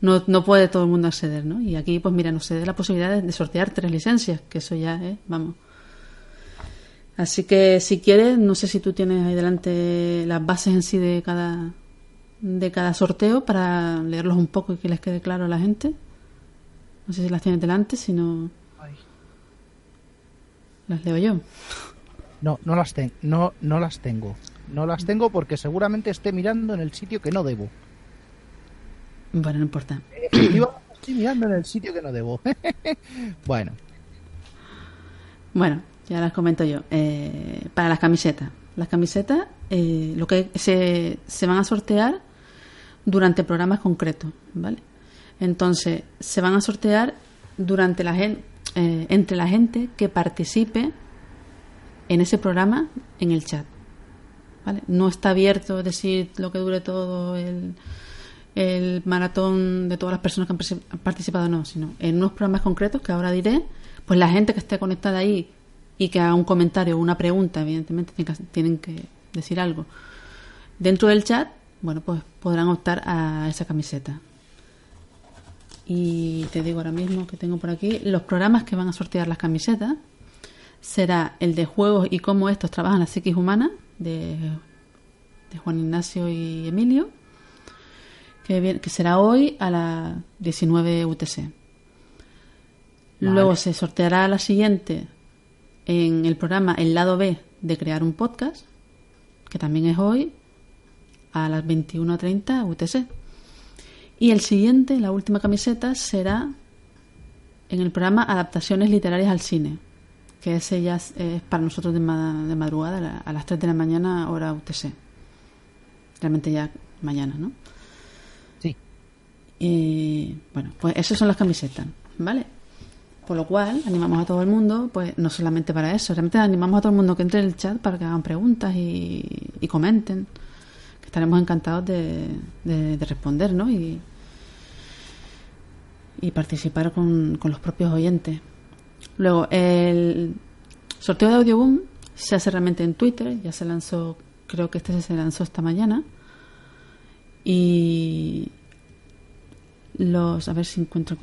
no, no puede todo el mundo acceder, ¿no? Y aquí, pues mira, nos se da la posibilidad de, sortear tres licencias, que eso ya es, vamos. Así que si quieres, no sé si tú tienes ahí delante las bases en sí de cada de cada sorteo para leerlos un poco y que les quede claro a la gente. No sé si las tienes delante, si no. Las leo yo. No, no las, ten- no, no las tengo. No las tengo porque seguramente esté mirando en el sitio que no debo. Bueno, no importa. Estoy mirando en el sitio que no debo. bueno, Bueno, ya las comento yo. Eh, para las camisetas. Las camisetas, eh, lo que se, se van a sortear durante programas concretos, ¿vale? Entonces, se van a sortear durante la gen- eh, entre la gente que participe en ese programa en el chat. ¿Vale? No está abierto, decir, lo que dure todo el, el maratón de todas las personas que han particip- han participado, no, sino en unos programas concretos que ahora diré, pues la gente que esté conectada ahí y que haga un comentario o una pregunta, evidentemente tienen que decir algo. Dentro del chat, bueno, pues podrán optar a esa camiseta. Y te digo ahora mismo que tengo por aquí los programas que van a sortear las camisetas. será el de juegos y cómo estos trabajan la psiquis humana, de, de Juan Ignacio y Emilio, que será hoy a las 19 UTC. Luego se sorteará la siguiente en el programa El lado B de crear un podcast, que también es hoy a las 21.30 UTC. Y el siguiente, la última camiseta, será en el programa Adaptaciones Literarias al Cine, que ese ya es, para nosotros de, ma- de madrugada, a la- a las 3 de la mañana, hora UTC. Realmente ya mañana, ¿no? Sí. Y bueno, pues esas son las camisetas, ¿vale? Por lo cual, animamos a todo el mundo, pues no solamente para eso, realmente animamos a todo el mundo que entre en el chat para que hagan preguntas y, y comenten, estaremos encantados de, de- de responder, ¿no? Y, participar con, los propios oyentes. Luego, el sorteo de Audioboom se hace realmente en Twitter, ya se lanzó, creo que este se lanzó esta mañana. Y los, a ver si encuentro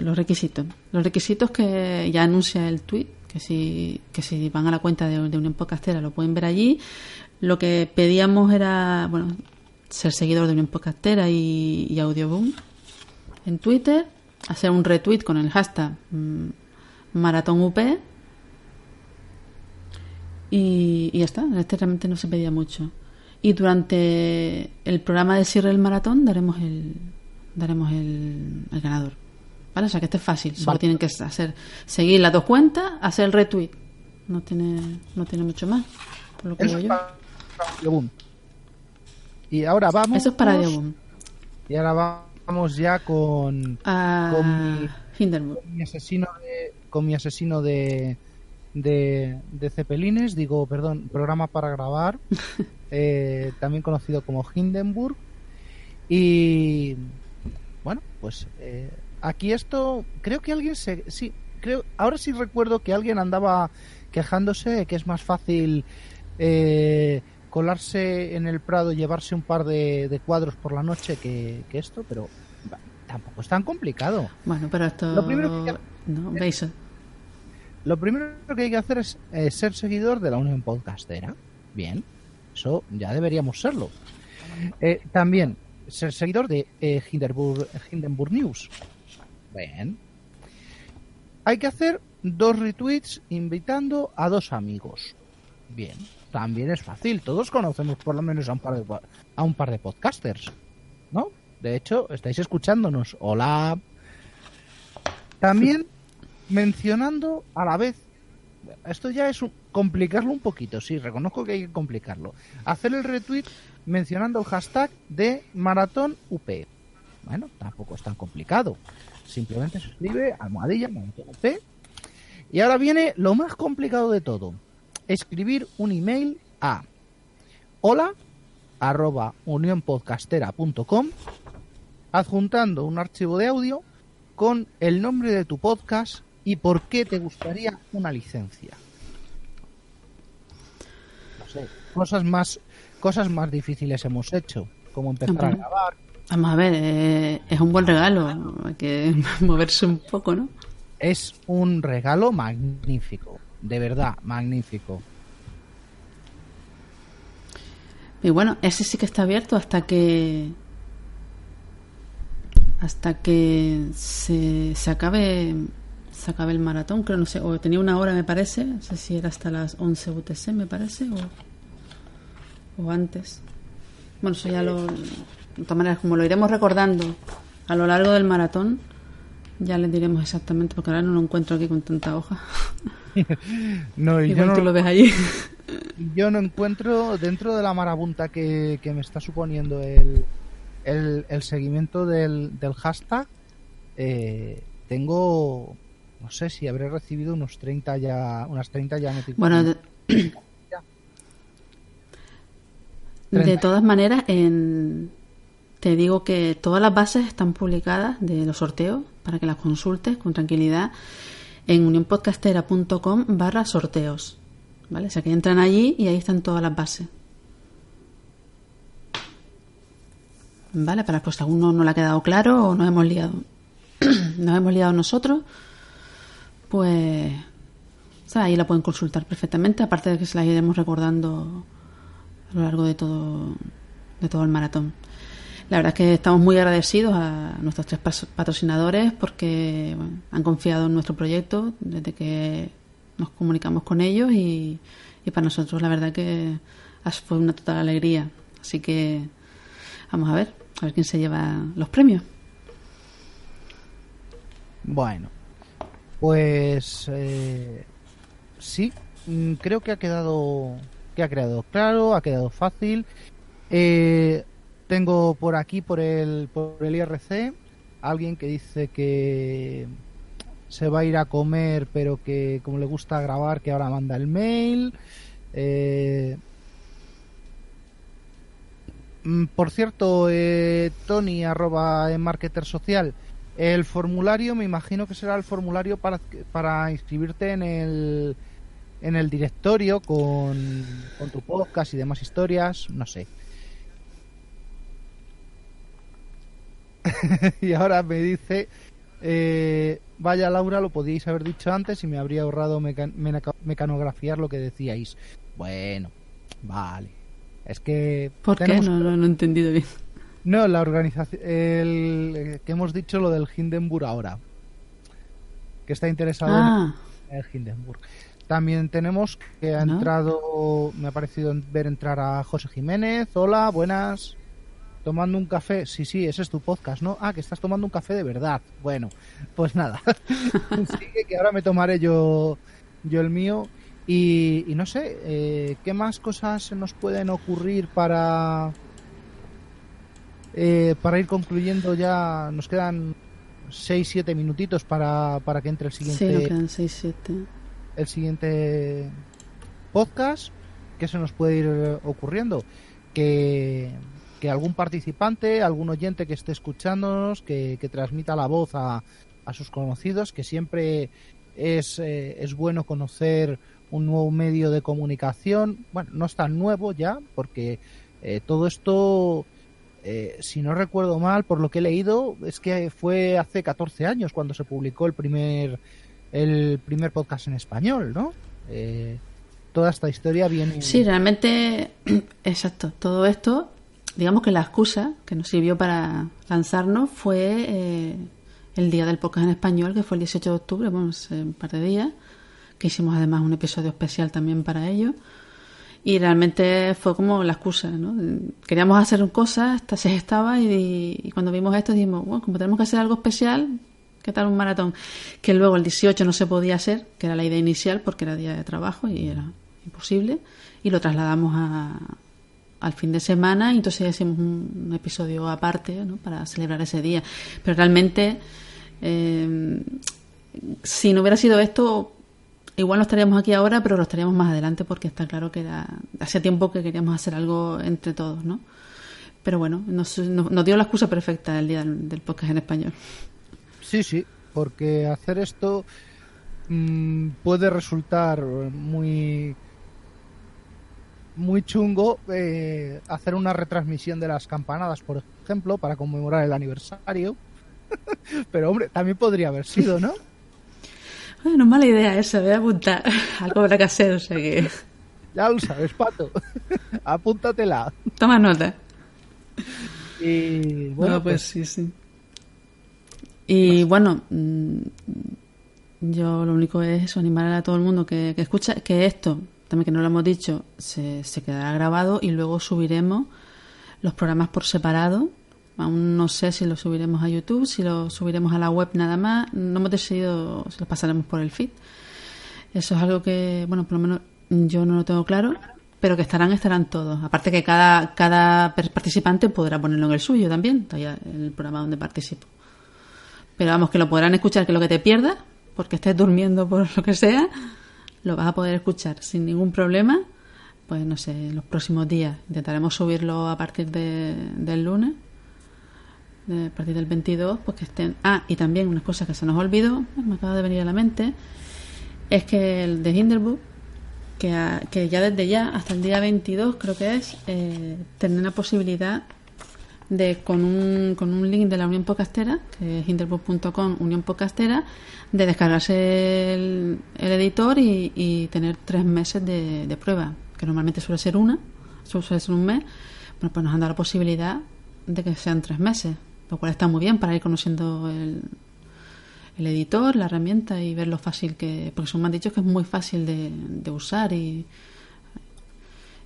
los requisitos. Los requisitos que ya anuncia el tweet, que si, que si van a la cuenta de, de Unión Podcastera lo pueden ver allí. Lo que pedíamos era, bueno, ser seguidor de Unión Podcastera y, y Audioboom en Twitter, hacer un retweet con el hashtag mm, MaratónUP y, y ya está. Este realmente no se pedía mucho. Y durante el programa de cierre del maratón daremos el daremos el, el ganador. ¿Vale? O sea que este es fácil. Solo Vale. tienen que hacer seguir las dos cuentas, hacer el retweet. No tiene, no tiene mucho más. Por lo que veo yo. Audioboom. Y ahora vamos. Eso es para Audioboom. Y ahora vamos ya con, A Con mi- Hindenburg. mi asesino de, con mi asesino de, de, de cepelines, digo, perdón, programa para grabar, eh, también conocido como Hindenburg. Y bueno, pues eh, aquí esto, creo que alguien se, sí, creo, ahora sí recuerdo que alguien andaba quejándose de que es más fácil eh, colarse en el Prado y llevarse un par de, de cuadros por la noche que, que esto, pero tampoco es tan complicado. Bueno, pero esto. Lo primero que- No, veis. Lo primero que hay que hacer es eh, ser seguidor de la Unión Podcastera. Bien, eso ya deberíamos serlo. Eh, también ser seguidor de eh, Hindenburg, Hindenburg News. Bien. Hay que hacer dos retweets invitando a dos amigos. Bien, también es fácil. Todos conocemos por lo menos a un par de, a un par de podcasters. ¿No? De hecho, estáis escuchándonos. Hola. También mencionando a la vez esto ya es un- complicarlo un poquito, sí, reconozco que hay que complicarlo. Hacer el retweet mencionando el hashtag de Maratón UP. Bueno, tampoco es tan complicado. Simplemente se escribe almohadilla Maratón. Y ahora viene lo más complicado de todo. Escribir un email a hola arroba unionpodcastera.com adjuntando un archivo de audio con el nombre de tu podcast y por qué te gustaría una licencia. No sé, cosas más, cosas más difíciles hemos hecho, como empezar a grabar. Vamos a ver, eh, es un buen regalo. Hay que moverse un poco, ¿no? Es un regalo magnífico, de verdad, magnífico. Y bueno, ese sí que está abierto hasta que. Hasta que se, se acabe se acabe el maratón, creo, no sé, o tenía una hora me parece, no sé si era hasta las 11 UTC me parece, o, o antes. Bueno, eso ya lo, de todas maneras, como lo iremos recordando a lo largo del maratón, ya les diremos exactamente, porque ahora no lo encuentro aquí con tanta hoja. No, y yo no, tú lo ves allí. yo no encuentro dentro de la marabunta que, que me está suponiendo el, el, el seguimiento del, del hashtag, eh, tengo, no sé si habré recibido unos 30 ya, unas 30 ya Bueno, notificaciones. de, de Treinta. todas maneras, en, te digo que todas las bases están publicadas de los sorteos para que las consultes con tranquilidad en unionpodcastera.com barra sorteos. ¿Vale? O sea que entran allí y ahí están todas las bases. ¿Vale? Para pues alguno no le ha quedado claro o nos hemos liado. nos hemos liado nosotros, pues ahí la pueden consultar perfectamente, aparte de que se la iremos recordando a lo largo de todo, de todo el maratón. La verdad es que estamos muy agradecidos a nuestros tres patrocinadores porque han confiado en nuestro proyecto desde que nos comunicamos con ellos y, para nosotros la verdad que fue una total alegría. Así que vamos a ver, a ver quién se lleva los premios. Bueno, pues eh, sí, mm, creo que ha quedado que ha quedado claro, ha quedado fácil. Eh, tengo por aquí, por el, por el IRC, alguien que dice que se va a ir a comer, pero que como le gusta grabar, que ahora manda el mail. Eh, mm, por cierto, eh, Tony, arroba en Marketer Social, el formulario me imagino que será el formulario para, para inscribirte en el, en el directorio con, con tu podcast y demás historias, no sé. y ahora me dice, eh, vaya Laura, lo podíais haber dicho antes y me habría ahorrado mecanografiar lo que decíais. Bueno, vale. Es que... ¿Por qué? No, no, he entendido bien. No, la organización... El, que hemos dicho lo del Hindenburg ahora. Que está interesado en el ah. Hindenburg. También tenemos que ha entrado, me ha parecido ver entrar a José Jiménez. Hola, buenas tomando un café. Sí, sí, ese es tu podcast, ¿no? Ah, que estás tomando un café de verdad. Bueno, pues nada. Sigue que ahora me tomaré yo, yo el mío. Y, no sé, eh, ¿qué más cosas nos pueden ocurrir para, eh, para ir concluyendo ya? Nos quedan 6, 7 minutitos para, para que entre el siguiente. Sí, nos quedan 6, 7. El siguiente podcast. ¿Qué se nos puede ir ocurriendo? Que que algún participante, algún oyente que esté escuchándonos, que, transmita la voz a, a, sus conocidos, que siempre es, eh, es bueno conocer un nuevo medio de comunicación. Bueno, no es tan nuevo ya, porque eh, todo esto, eh, si no recuerdo mal, por lo que he leído, es que fue hace 14 años cuando se publicó el primer, el primer podcast en español, ¿no? toda esta historia viene. Sí, realmente, exacto. Todo esto digamos que la excusa que nos sirvió para lanzarnos fue eh, el día del podcast en español, que fue el 18 de octubre, bueno, hace un par de días, que hicimos además un episodio especial también para ello. Y realmente fue como la excusa, ¿no? Queríamos hacer cosas, se estaba, y, cuando vimos esto dijimos, bueno, como tenemos que hacer algo especial, ¿qué tal un maratón? Que luego el 18 no se podía hacer, que era la idea inicial, porque era día de trabajo y era imposible, y lo trasladamos a, al fin de semana y entonces hacemos un, episodio aparte para celebrar ese día. Pero realmente, eh, si no hubiera sido esto, igual no estaríamos aquí ahora, pero lo estaríamos más adelante porque está claro que hace tiempo que queríamos hacer algo entre todos, ¿no? Pero bueno, nos, dio la excusa perfecta el día del, podcast en español. Sí, sí, porque hacer esto mm, puede resultar muy muy chungo eh, hacer una retransmisión de las campanadas, por ejemplo, para conmemorar el aniversario. Pero hombre, también podría haber sido, ¿no? Bueno, mala idea esa, voy a apuntar. Algo habrá que hacer, o sea que... Ya lo sabes, Pato. Apúntatela. Toma nota. Y bueno, pues, pues, sí, sí. Y bueno, mm, yo lo único es eso, animar a todo el mundo que, que escucha que esto también que no lo hemos dicho, se, se quedará grabado y luego subiremos los programas por separado. Aún no sé si los subiremos a YouTube, si los subiremos a la web nada más. No hemos decidido si los pasaremos por el feed. Eso es algo que, bueno, por lo menos yo no lo tengo claro, pero que estarán, estarán todos. Aparte que cada, cada participante podrá ponerlo en el suyo también, en el programa donde participo. Pero vamos, que lo podrán escuchar, que lo que te pierdas, porque estés durmiendo por lo que sea, lo vas a poder escuchar sin ningún problema. Pues no sé, en los próximos días intentaremos subirlo a partir de, del lunes, a partir del 22, pues que estén. Ah, y también una cosa que se nos olvidó, me acaba de venir a la mente, es que el de Hinderburg, que, que ya desde ya hasta el día 22 creo que es, eh, tener la posibilidad de con un, con un link de la Unión Podcastera, que es hinderbook.com, Unión Podcastera, de descargarse el, editor y, tener tres meses de, prueba, que normalmente suele ser una, suele ser un mes. Bueno, pues nos han dado la posibilidad de que sean tres meses, lo cual está muy bien para ir conociendo el, el editor, la herramienta y ver lo fácil que. Porque son me dicho que es muy fácil de, de usar y.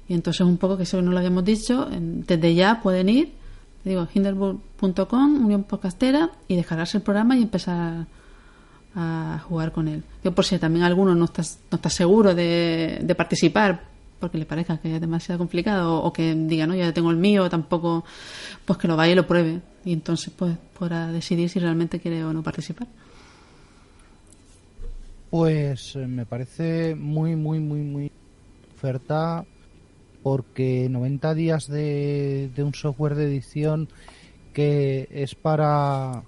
Y entonces un poco que eso no lo habíamos dicho, desde ya pueden ir digo, hinderburg.com, Unión Podcastera, y descargarse el programa y empezar a jugar con él. Yo por si también alguno no está, no está seguro de, participar porque le parezca que es demasiado complicado o, que diga, no, ya tengo el mío, tampoco, pues que lo vaya y lo pruebe. Y entonces pues podrá decidir si realmente quiere o no participar. Pues eh, me parece muy, muy, muy, muy oferta porque 90 días de, un software de edición que es para,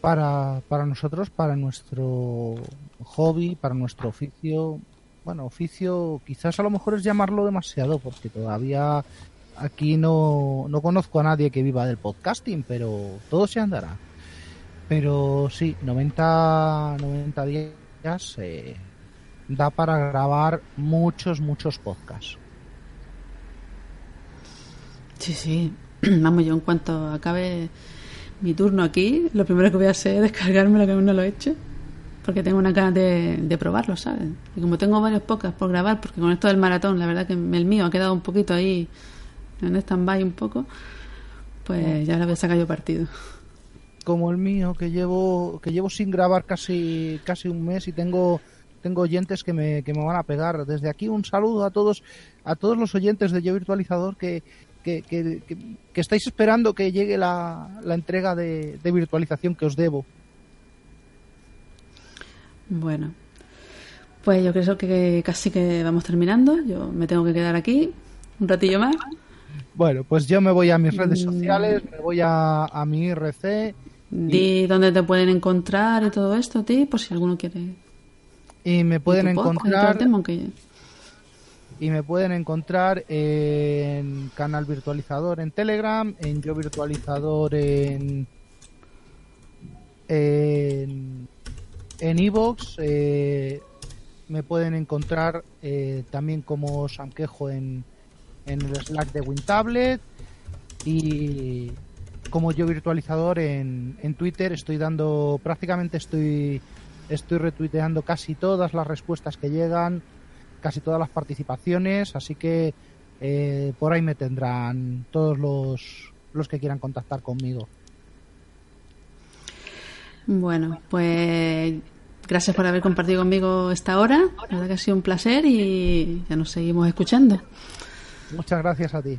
para, para nosotros, para nuestro hobby, para nuestro oficio. Bueno, oficio quizás a lo mejor es llamarlo demasiado porque todavía aquí no, no conozco a nadie que viva del podcasting, pero todo se andará. Pero sí, 90, 90 días eh, da para grabar muchos, muchos podcasts. Sí, sí. Vamos, yo en cuanto acabe mi turno aquí, lo primero que voy a hacer es descargarme lo que aún no lo he hecho. Porque tengo una ganas de, probarlo, ¿sabes? Y como tengo varios podcasts por grabar, porque con esto del maratón, la verdad que el mío ha quedado un poquito ahí en stand-by un poco, pues ya le voy a sacar yo partido. Como el mío, que llevo que llevo sin grabar casi casi un mes y tengo tengo oyentes que me, que me van a pegar. Desde aquí un saludo a todos a todos los oyentes de Yo Virtualizador que, que, que, estáis esperando que llegue la, la entrega de, virtualización que os debo. Bueno, pues yo creo que casi que vamos terminando. Yo me tengo que quedar aquí un ratillo más. Bueno, pues yo me voy a mis redes mm. sociales, me voy a, a mi IRC. Di dónde te pueden encontrar y todo esto, ti, por si alguno quiere. Y me pueden encontrar y me pueden encontrar en Canal Virtualizador en Telegram, en Yo Virtualizador en en en Evox, eh, me pueden encontrar eh, también como Sanquejo en, en el Slack de WinTablet y como yo virtualizador en, en Twitter. Estoy dando prácticamente estoy estoy retuiteando casi todas las respuestas que llegan casi todas las participaciones, así que eh, por ahí me tendrán todos los, los que quieran contactar conmigo. Bueno, pues gracias por haber compartido conmigo esta hora. La verdad que ha sido un placer y ya nos seguimos escuchando. Muchas gracias a ti.